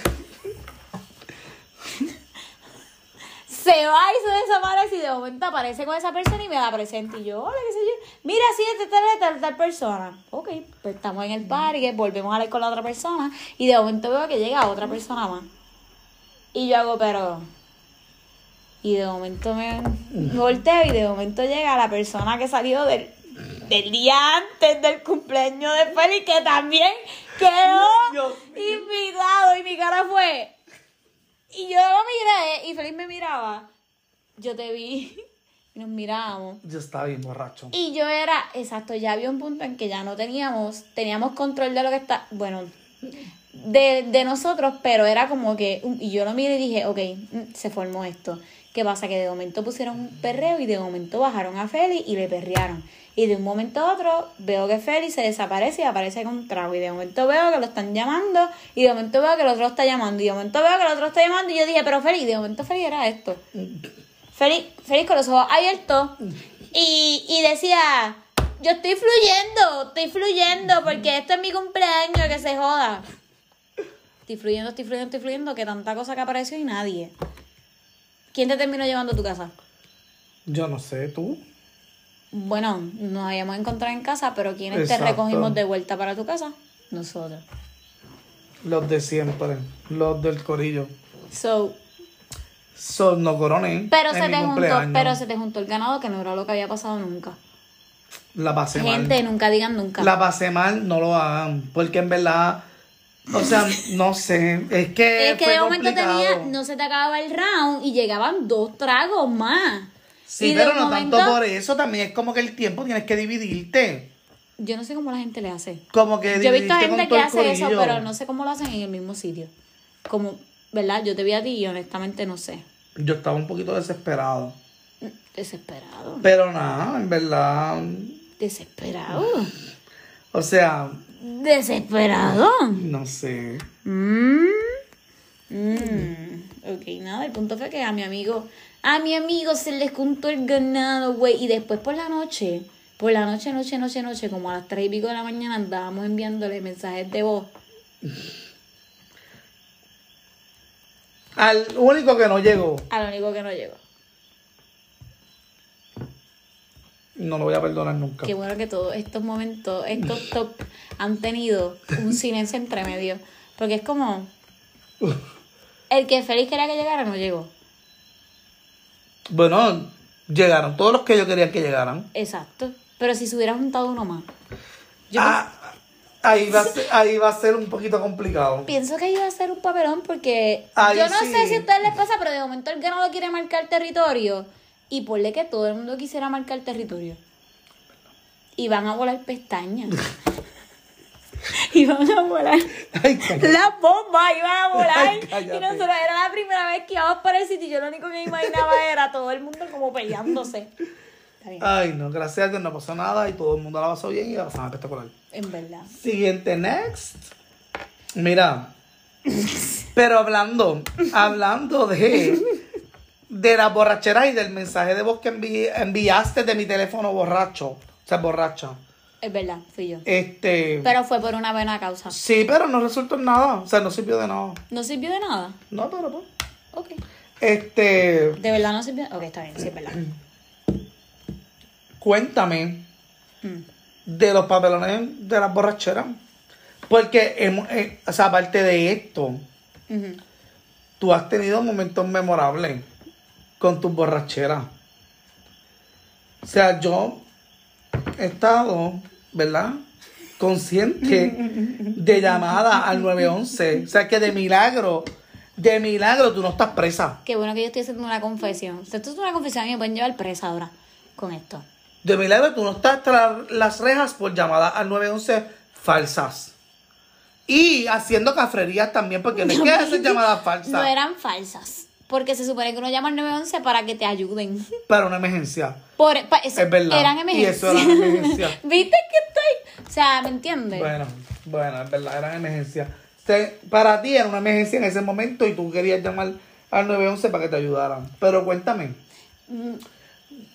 se va y se desaparece y de momento aparece con esa persona y me la presenta y yo, hola, qué sé yo, mira, sí, este tal, tal, tal persona. Ok, pues estamos en el parque, volvemos a hablar con la otra persona y de momento veo que llega otra persona más. Y yo hago, pero... Y de momento me volteo y de momento llega la persona que salió del, del día antes del cumpleaños de Félix, que también quedó invitado. Y mi cara fue. Y yo lo miré y Félix me miraba. Yo te vi y nos mirábamos. Yo estaba bien borracho. Y yo era, exacto, ya había un punto en que ya no teníamos, teníamos control de lo que está, bueno, de, de nosotros, pero era como que, y yo lo miré y dije, ok, mm, se formó esto. ¿Qué pasa? Que de momento pusieron un perreo y de momento bajaron a Félix y le perrearon. Y de un momento a otro veo que Félix se desaparece y aparece con trago. Y de momento veo que lo están llamando y de momento veo que el otro lo está llamando. Y de momento veo que el otro está llamando y yo dije, pero Félix, de momento Félix era esto. Félix, Félix con los ojos abiertos y, y decía, yo estoy fluyendo, estoy fluyendo porque esto es mi cumpleaños, que se joda. Estoy fluyendo, estoy fluyendo, estoy fluyendo, que tanta cosa que apareció y nadie. ¿Quién te terminó llevando a tu casa? Yo no sé, tú. Bueno, nos habíamos encontrado en casa, pero ¿quiénes te recogimos de vuelta para tu casa? Nosotros. Los de siempre. Los del corillo. So, So, no coroné. Pero en se mi te juntó, pero se te juntó el ganado que no era lo que había pasado nunca. La pasé Gente, mal. nunca digan nunca. La pasé mal, no lo hagan. Porque en verdad, o sea, no sé. Es que. es que fue de momento complicado. tenía, no se te acababa el round y llegaban dos tragos más. Sí, Y pero no momento- tanto por eso. También es como que el tiempo tienes que dividirte. Yo no sé cómo la gente le hace. Como que Yo he visto gente que hace eso, pero no sé cómo lo hacen en el mismo sitio. Como, ¿verdad? Yo te vi a ti y honestamente no sé. Yo estaba un poquito desesperado. Desesperado. Pero nada, en verdad. Desesperado. O sea, Desesperado. no sé. Mm. Mm. Ok, nada, el punto fue que a mi amigo, a mi amigo se le juntó el ganado, güey. Y después por la noche, por la noche, noche, noche, noche, como a las tres y pico de la mañana andábamos enviándole mensajes de voz. Al único que no llegó, A lo único que no llegó. no lo voy a perdonar nunca. Qué bueno que todos estos momentos, estos top, han tenido un silencio entre medio. Porque es como. El que feliz quería que llegara no llegó. Bueno, llegaron todos los que yo quería que llegaran. Exacto. Pero si se hubiera juntado uno más. Yo Ah, ahí, va a ser, ahí va a ser un poquito complicado. pienso que iba a ser un papelón porque Ahí yo no sí. sé si a ustedes les pasa, pero de momento el ganado quiere marcar territorio y ponle que todo el mundo quisiera marcar territorio. Y van a volar pestañas. y van a volar. Ay. Las bombas iban a volar. Ay, y nosotros era la primera vez que íbamos para el sitio. y Yo lo único que me imaginaba era todo el mundo como peleándose. Ay, no, gracias a Dios no pasó nada y todo el mundo la pasó bien y la pasamos espectacular. en verdad. Siguiente, next. Mira. Pero hablando, hablando de, de la borrachera y del mensaje de voz que envi- enviaste de mi teléfono borracho. O sea, borracha. Es verdad, fui yo. Este. Pero fue por una buena causa. Sí, pero no resultó en nada. O sea, no sirvió de nada. ¿No sirvió de nada? No, pero pues. Ok. Este. ¿De verdad no sirvió? Ok, está bien, sí, es verdad. Cuéntame Mm. de los papelones de las borracheras. Porque, hemos, eh, o sea, aparte de esto, tú has tenido momentos memorables con tus borracheras. O sea, yo estado, ¿verdad? Consciente de llamada al 911. O sea, que de milagro, de milagro tú no estás presa. Qué bueno que yo estoy haciendo una confesión. Sea, esto es una confesión y me pueden llevar presa ahora con esto. De milagro tú no estás tras las rejas por llamadas al 911 falsas. Y haciendo cafrerías también, porque no es que hacer llamadas falsas No eran falsas. Porque se supone que uno llama al 911 para que te ayuden. para una emergencia. Por, pa- eso- Es verdad. Eran Y emergencias. eso eran emergencias. ¿Viste que estoy? O sea, ¿me entiendes? Bueno, bueno, es verdad, eran emergencias. Para ti era una emergencia en ese momento y tú querías llamar al 911 para que te ayudaran. Pero cuéntame, Mm,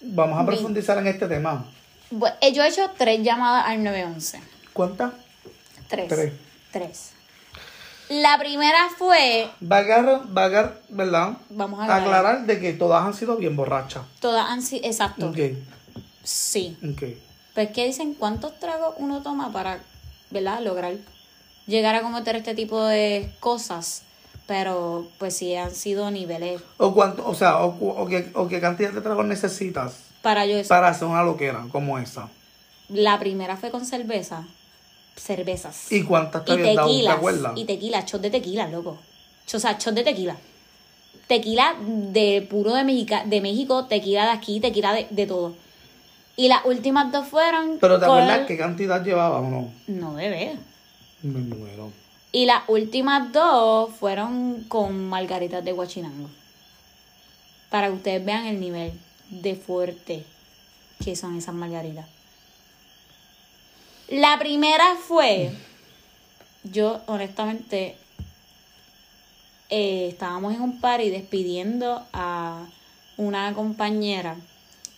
vamos a profundizar en este tema. bu- eh, yo he hecho tres llamadas al 911. ¿Cuántas? Tres. Tres. Tres. La primera fue. Vagar, vagar, ¿verdad? Vamos a aclarar. aclarar de que todas han sido bien borrachas. Todas han sido. Exacto. Ok, Sí. ok. Pues que dicen cuántos tragos uno toma para, ¿verdad? Lograr llegar a cometer este tipo de cosas. Pero pues sí han sido niveles O cuánto, o sea, o, o qué, o qué cantidad de tragos necesitas para yo eso. para hacer una loquera como esa. La primera fue con cerveza. Cervezas. ¿Y cuántas te Y habían dado? ¿Te tequilas. Y tequila, shot de tequila, loco. O sea, shot de tequila. Tequila de puro de, Mexica, de México, tequila de aquí, tequila de, de todo. Y las últimas dos fueron. Pero ¿te acuerdas qué cantidad llevaba o no? No, bebé. Me muero. Y las últimas dos fueron con margaritas de guachinango. Para que ustedes vean el nivel de fuerte que son esas margaritas. La primera fue, yo honestamente, eh, estábamos en un party despidiendo a una compañera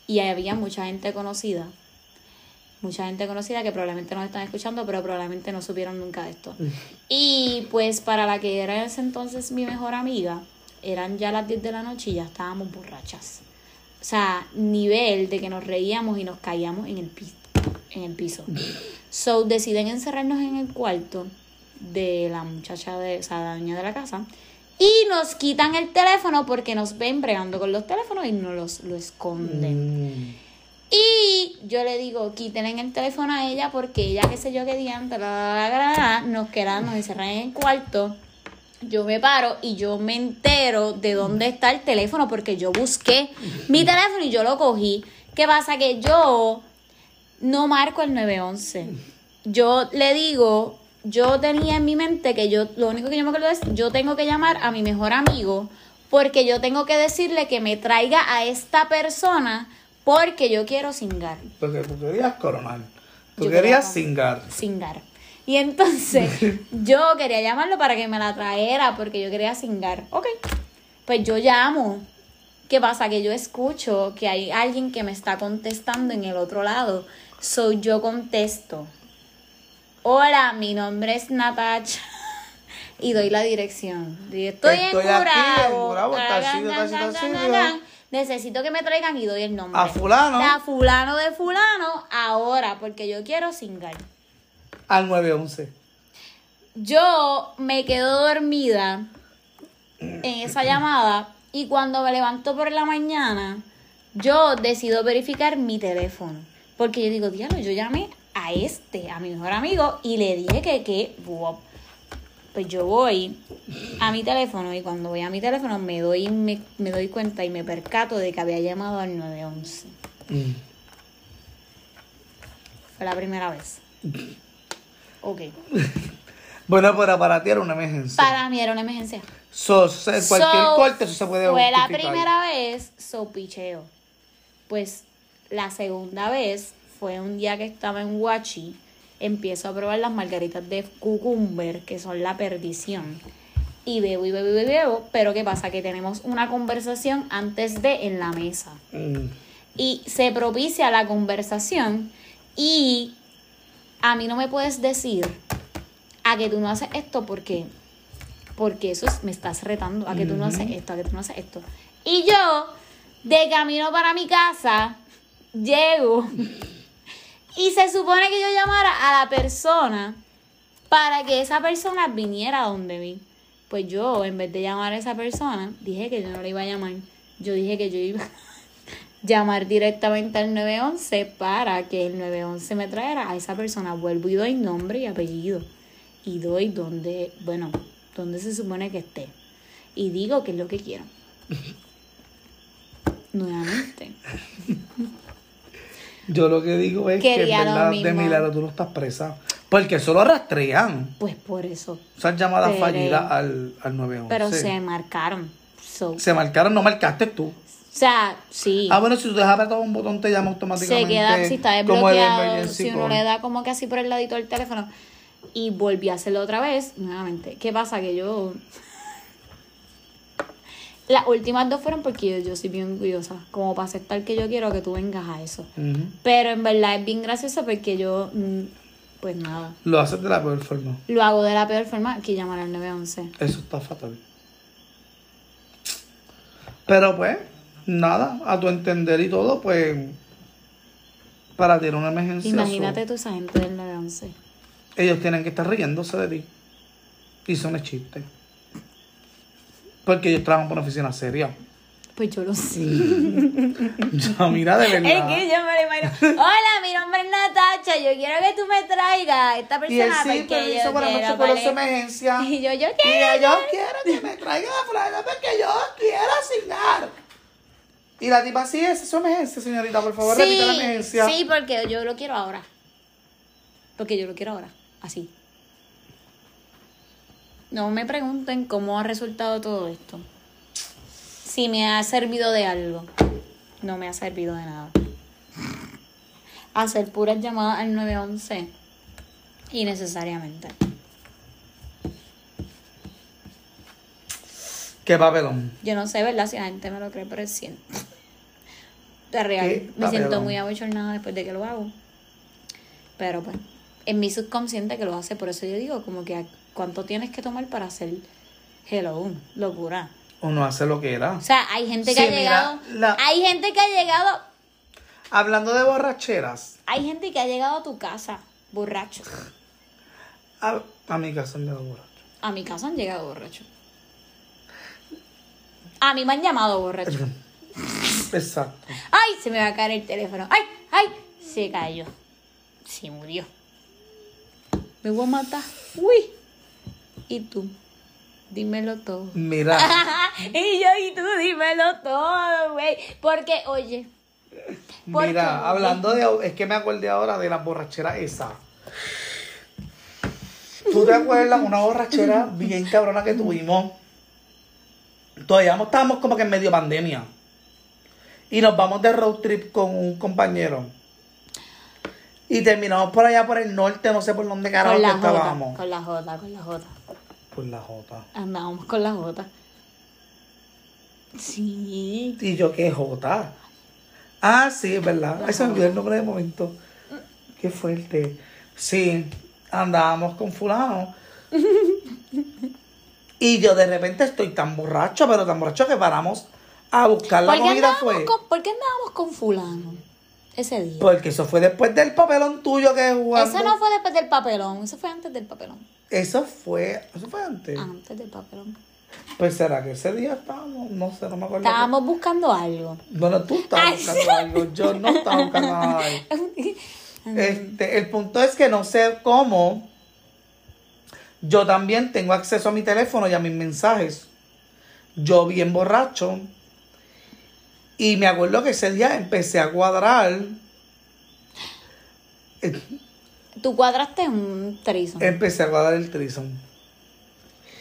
y había mucha gente conocida. Mucha gente conocida que probablemente nos están escuchando, pero probablemente no supieron nunca de esto. Y pues para la que era en ese entonces mi mejor amiga, eran ya las 10 de la noche y ya estábamos borrachas. O sea, nivel de que nos reíamos y nos caíamos en el, pi- en el piso. So deciden encerrarnos en el cuarto de la muchacha, de, o sea, la dueña de la casa, Y nos quitan el teléfono porque nos ven bregando con los teléfonos y nos los, lo esconden. Mm. Y yo le digo, quítenle el teléfono a ella porque ella, qué sé yo, qué la, nos quedamos, nos encerran en el cuarto. Yo me paro y yo me entero de dónde está el teléfono porque yo busqué mi teléfono y yo lo cogí. ¿Qué pasa? Que yo no marco el 911. Yo le digo, yo tenía en mi mente que yo, lo único que yo me acuerdo es, yo tengo que llamar a mi mejor amigo porque yo tengo que decirle que me traiga a esta persona porque yo quiero cingar. Porque tú querías coronar. Tú Yo querías quería- cingar. Cingar. Y entonces yo quería llamarlo para que me la traera porque yo quería cingar. Ok. Pues yo llamo. ¿Qué pasa? Que yo escucho que hay alguien que me está contestando en el otro lado. So yo contesto. Hola, mi nombre es Natacha. Y doy la dirección. Estoy, Estoy en sitio. Necesito que me traigan y doy el nombre. A fulano. A fulano de fulano ahora, porque yo quiero cingar. Al 911. Yo me quedo dormida en esa llamada y cuando me levanto por la mañana, yo decido verificar mi teléfono. Porque yo digo, diablo, yo llamé a este, a mi mejor amigo, y le dije que, que. Pues yo voy a mi teléfono y cuando voy a mi teléfono me doy, me, me doy cuenta y me percato de que había llamado al 911. Mm. Fue la primera vez. Ok. Bueno, pero para ti era una emergencia. Para mí era una emergencia. So, se- cualquier So, corte eso se puede Fue la primera vez, so picheo. Pues la segunda vez fue un día que estaba en Huachi. Empiezo a probar las margaritas de cucumber, que son la perdición. Y bebo y bebo y bebo. Pero ¿qué pasa? Que tenemos una conversación antes de en la mesa. Mm. Y se propicia la conversación. Y a mí no me puedes decir a que tú no haces esto porque porque eso es- me estás retando a que tú no haces esto, a que tú no haces esto. Y yo, de camino para mi casa, llego y se supone que yo llamara a la persona para que esa persona viniera a donde mí. Pues yo, en vez de llamar a esa persona, dije que yo no le iba a llamar. Yo dije que yo iba a llamar directamente al 911 para que el 911 me trajera a esa persona. Vuelvo y doy nombre y apellido. Y doy donde, bueno, donde se supone que esté. Y digo qué es lo que quiero. Nuevamente. Yo lo que digo es que en verdad de milagro tú no estás presa. Porque eso lo rastrean. Pues por eso. Esas llamadas Pero- fallidas al, al 911. Pero se marcaron. So, Se marcaron, no marcaste tú. o sea, sí. Ah, bueno, si tú dejas apretado un botón te llama automáticamente. se queda, si está desbloqueado, si uno le da como que así por el ladito del teléfono y volví a hacerlo otra vez, nuevamente. ¿Qué pasa? Que yo... Las últimas dos fueron porque yo, yo soy bien curiosa, como para aceptar que yo quiero que tú vengas a eso. Pero en verdad es bien gracioso porque yo, mm, pues nada, Lo haces de la peor forma. lo hago de la peor forma que llamar al 911. Eso está fatal. Pero pues, nada, a tu entender y todo, pues, para ti era una emergencia. Imagínate tú esa gente del 911. ellos tienen que estar riéndose de ti. Y eso no es chiste. Porque ellos trabajan por una oficina seria. Pues yo lo sé. Mira, de verdad. Es que yo me lo imagino. Hola, mi nombre es Natacha. Yo quiero que tú me traigas esta Y él persona sí, permiso yo quiero por su pagar- emergencia. Y yo, yo Y quiero. yo quiero que me traiga la fulana porque yo quiero asignar. Y la tipa, sí, esa es su emergencia, señorita, por favor, repita la emergencia. sí, porque yo lo quiero ahora. Porque yo lo quiero ahora. Así. No me pregunten cómo ha resultado todo esto. Si me ha servido de algo. No me ha servido de nada. Hacer puras llamadas al 911. Innecesariamente. Qué papelón. Yo no sé, ¿verdad? Si la gente me lo cree, pero es cierto. De real. Me siento muy abochornada después de que lo hago. Pero pues, en mi subconsciente que lo hace, por eso yo digo, como que ¿cuánto tienes que tomar para hacer hello? Locura. Uno hace lo que era. O sea, hay gente que Sí, ha llegado. la- Hay gente que ha llegado. Hablando de borracheras, Hay gente que ha llegado a tu casa, borrachos. a, a mi casa me da borracho. A mi casa han llegado borrachos. A mí me han llamado borracho. Exacto. ¡Ay! Se me va a caer el teléfono. ¡Ay! ¡Ay! Se cayó. Se murió. Me voy a matar. ¡Uy! ¿Y tú? Dímelo todo. Mira, y yo, y tú dímelo todo, güey. Porque, oye. mira, hablando de. Es que me acordé ahora de la borrachera esa. ¿Tú te acuerdas una borrachera bien cabrona que tuvimos? Todavía estábamos como que en medio pandemia. Y nos vamos de road trip con un compañero. Y terminamos por allá por el norte, no sé por dónde carajo que estábamos. Con la Jota, con la Jota. Por la Jota. Andábamos con la Jota. Sí. Y yo, ¿qué Jota? Ah, sí, es verdad. Ay, se me olvidó el nombre de momento. Qué fuerte. Sí, andábamos con fulano. Y yo de repente estoy tan borracho, pero tan borracho que paramos a buscar la ¿Por qué, comida fue. con, ¿Por qué andábamos con fulano ese día? Porque eso fue después del papelón tuyo que jugando. Eso no fue después del papelón, eso fue antes del papelón. Eso fue, eso fue antes. Antes del papelón. Pues será que ese día estábamos, no sé, no me acuerdo. Estábamos buscando algo. Bueno, tú estabas Ay, buscando algo, yo no estaba buscando nada. Este, el punto es que no sé cómo yo también tengo acceso a mi teléfono y a mis mensajes. Yo bien borracho. Y me acuerdo que ese día empecé a cuadrar. Tú cuadraste un trizo. Empecé a cuadrar el trison.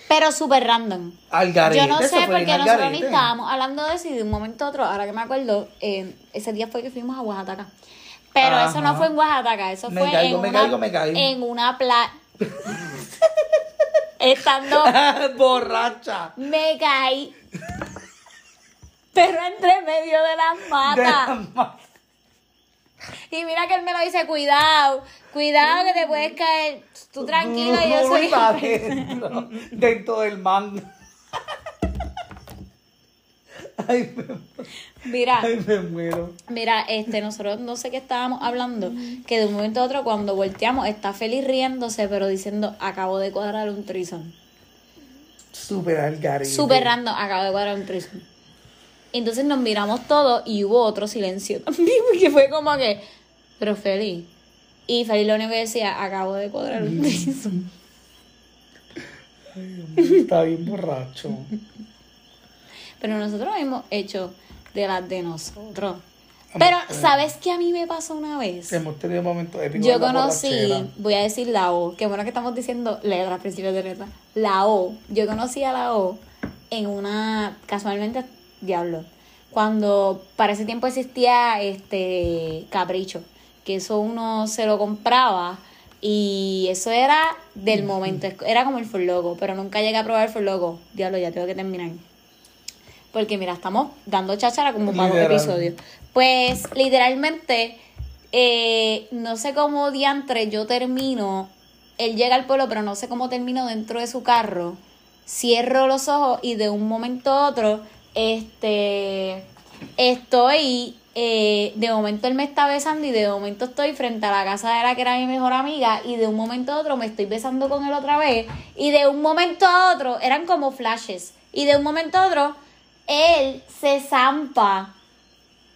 Pero súper random. Al garete. Yo no sé porque nosotros ni estábamos hablando de eso y de un momento a otro, ahora que me acuerdo, eh, ese día fue que fuimos a Oaxaca. Pero eso no fue en Oaxaca, eso Me fue caigo, en, me una, caigo, me caigo. en una playa. Estando, Borracha. me caí. Pero entre medio de las matas. Y mira que él me lo dice, cuidado, cuidado que te puedes caer. Tú tranquilo, yo soy... Muy adentro, dentro del mando. Ay, me, Mira, ay, me muero. Mira, este, nosotros no sé qué estábamos hablando, que de un momento a otro cuando volteamos está feliz riéndose, pero diciendo, acabo de cuadrar un trison. Súper al. Súper random, acabo de cuadrar un trison. Entonces nos miramos todos y hubo otro silencio también, porque fue como que, pero feliz. Y Feliz lo único que decía, acabo de cuadrar un trison. Está bien borracho. Pero nosotros hemos hecho de las de nosotros. Pero, ¿sabes qué a mí me pasó una vez? Hemos tenido momentos épicos. Yo conocí, voy a decir la O, qué bueno que estamos diciendo letras, principios de letra. La O, yo conocí a la O en una, casualmente, diablo, cuando para ese tiempo existía este Capricho, que eso uno se lo compraba y eso era del momento, era como el Loco, pero nunca llegué a probar el Loco. Diablo, ya tengo que terminar. Porque mira, estamos dando cháchara como para dos episodios. Pues literalmente, eh, no sé cómo diantre yo termino. Él llega al pueblo, pero no sé cómo termino dentro de su carro. Cierro los ojos y de un momento a otro, este, estoy, eh, de momento él me está besando y de momento estoy frente a la casa de la que era mi mejor amiga y de un momento a otro me estoy besando con él otra vez y de un momento a otro, eran como flashes, y de un momento a otro, él se zampa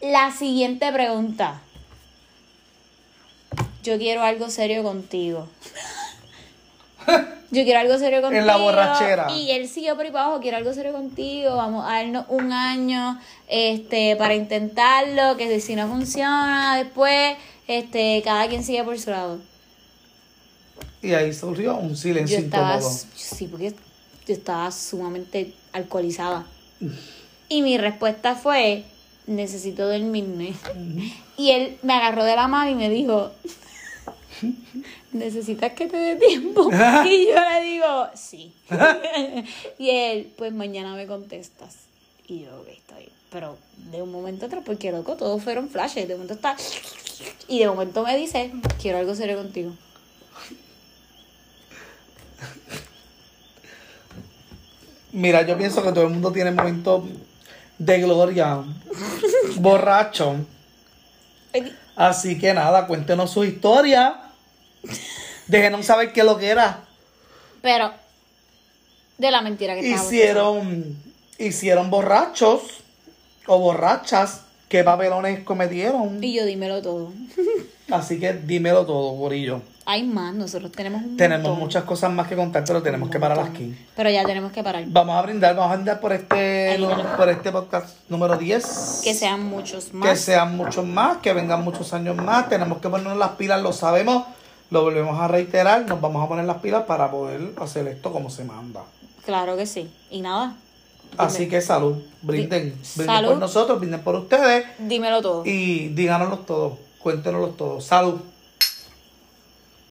la siguiente pregunta. Yo quiero algo serio contigo. Yo quiero algo serio contigo. En la borrachera. Y él siguió por ahí para abajo, quiero algo serio contigo, vamos a darnos un año este, para intentarlo, que si no funciona después, este, cada quien sigue por su lado. Y ahí surgió un silencio Yo estaba, incómodo. sí, porque yo estaba sumamente alcoholizada. Y mi respuesta fue, necesito dormirme. Y él me agarró de la mano y me dijo, ¿necesitas que te dé tiempo? Y yo le digo, sí. y él, pues mañana me contestas. Y yo, ok, está bien. Pero de un momento a otro, porque loco, todos fueron flashes. De momento está... Y de momento me dice, quiero algo serio contigo. Mira, yo pienso que todo el mundo tiene momentos de gloria, borracho. Así que nada, cuéntenos su historia. Déjenos saber qué es lo que era. Pero, de la mentira que Hicieron hicieron borrachos o borrachas, qué papelones cometieron. Y yo dímelo todo. Así que dímelo todo, Gorillo. Hay más, nosotros tenemos un Tenemos montón. muchas cosas más que contar, pero tenemos que parar aquí. Pero ya tenemos que parar. Vamos a brindar, vamos a brindar por este, Ahí, por este podcast número 10. Que sean muchos Que más. sean muchos más, que vengan muchos años más. Tenemos que ponernos las pilas, lo sabemos. Lo volvemos a reiterar. Nos vamos a poner las pilas para poder hacer esto como se manda. Claro que sí. Y nada. Así que salud. Brinden. Brinden Salud. por nosotros, brinden por ustedes. Dímelo todo. Y díganoslo todo. Cuéntenoslo todo. Salud.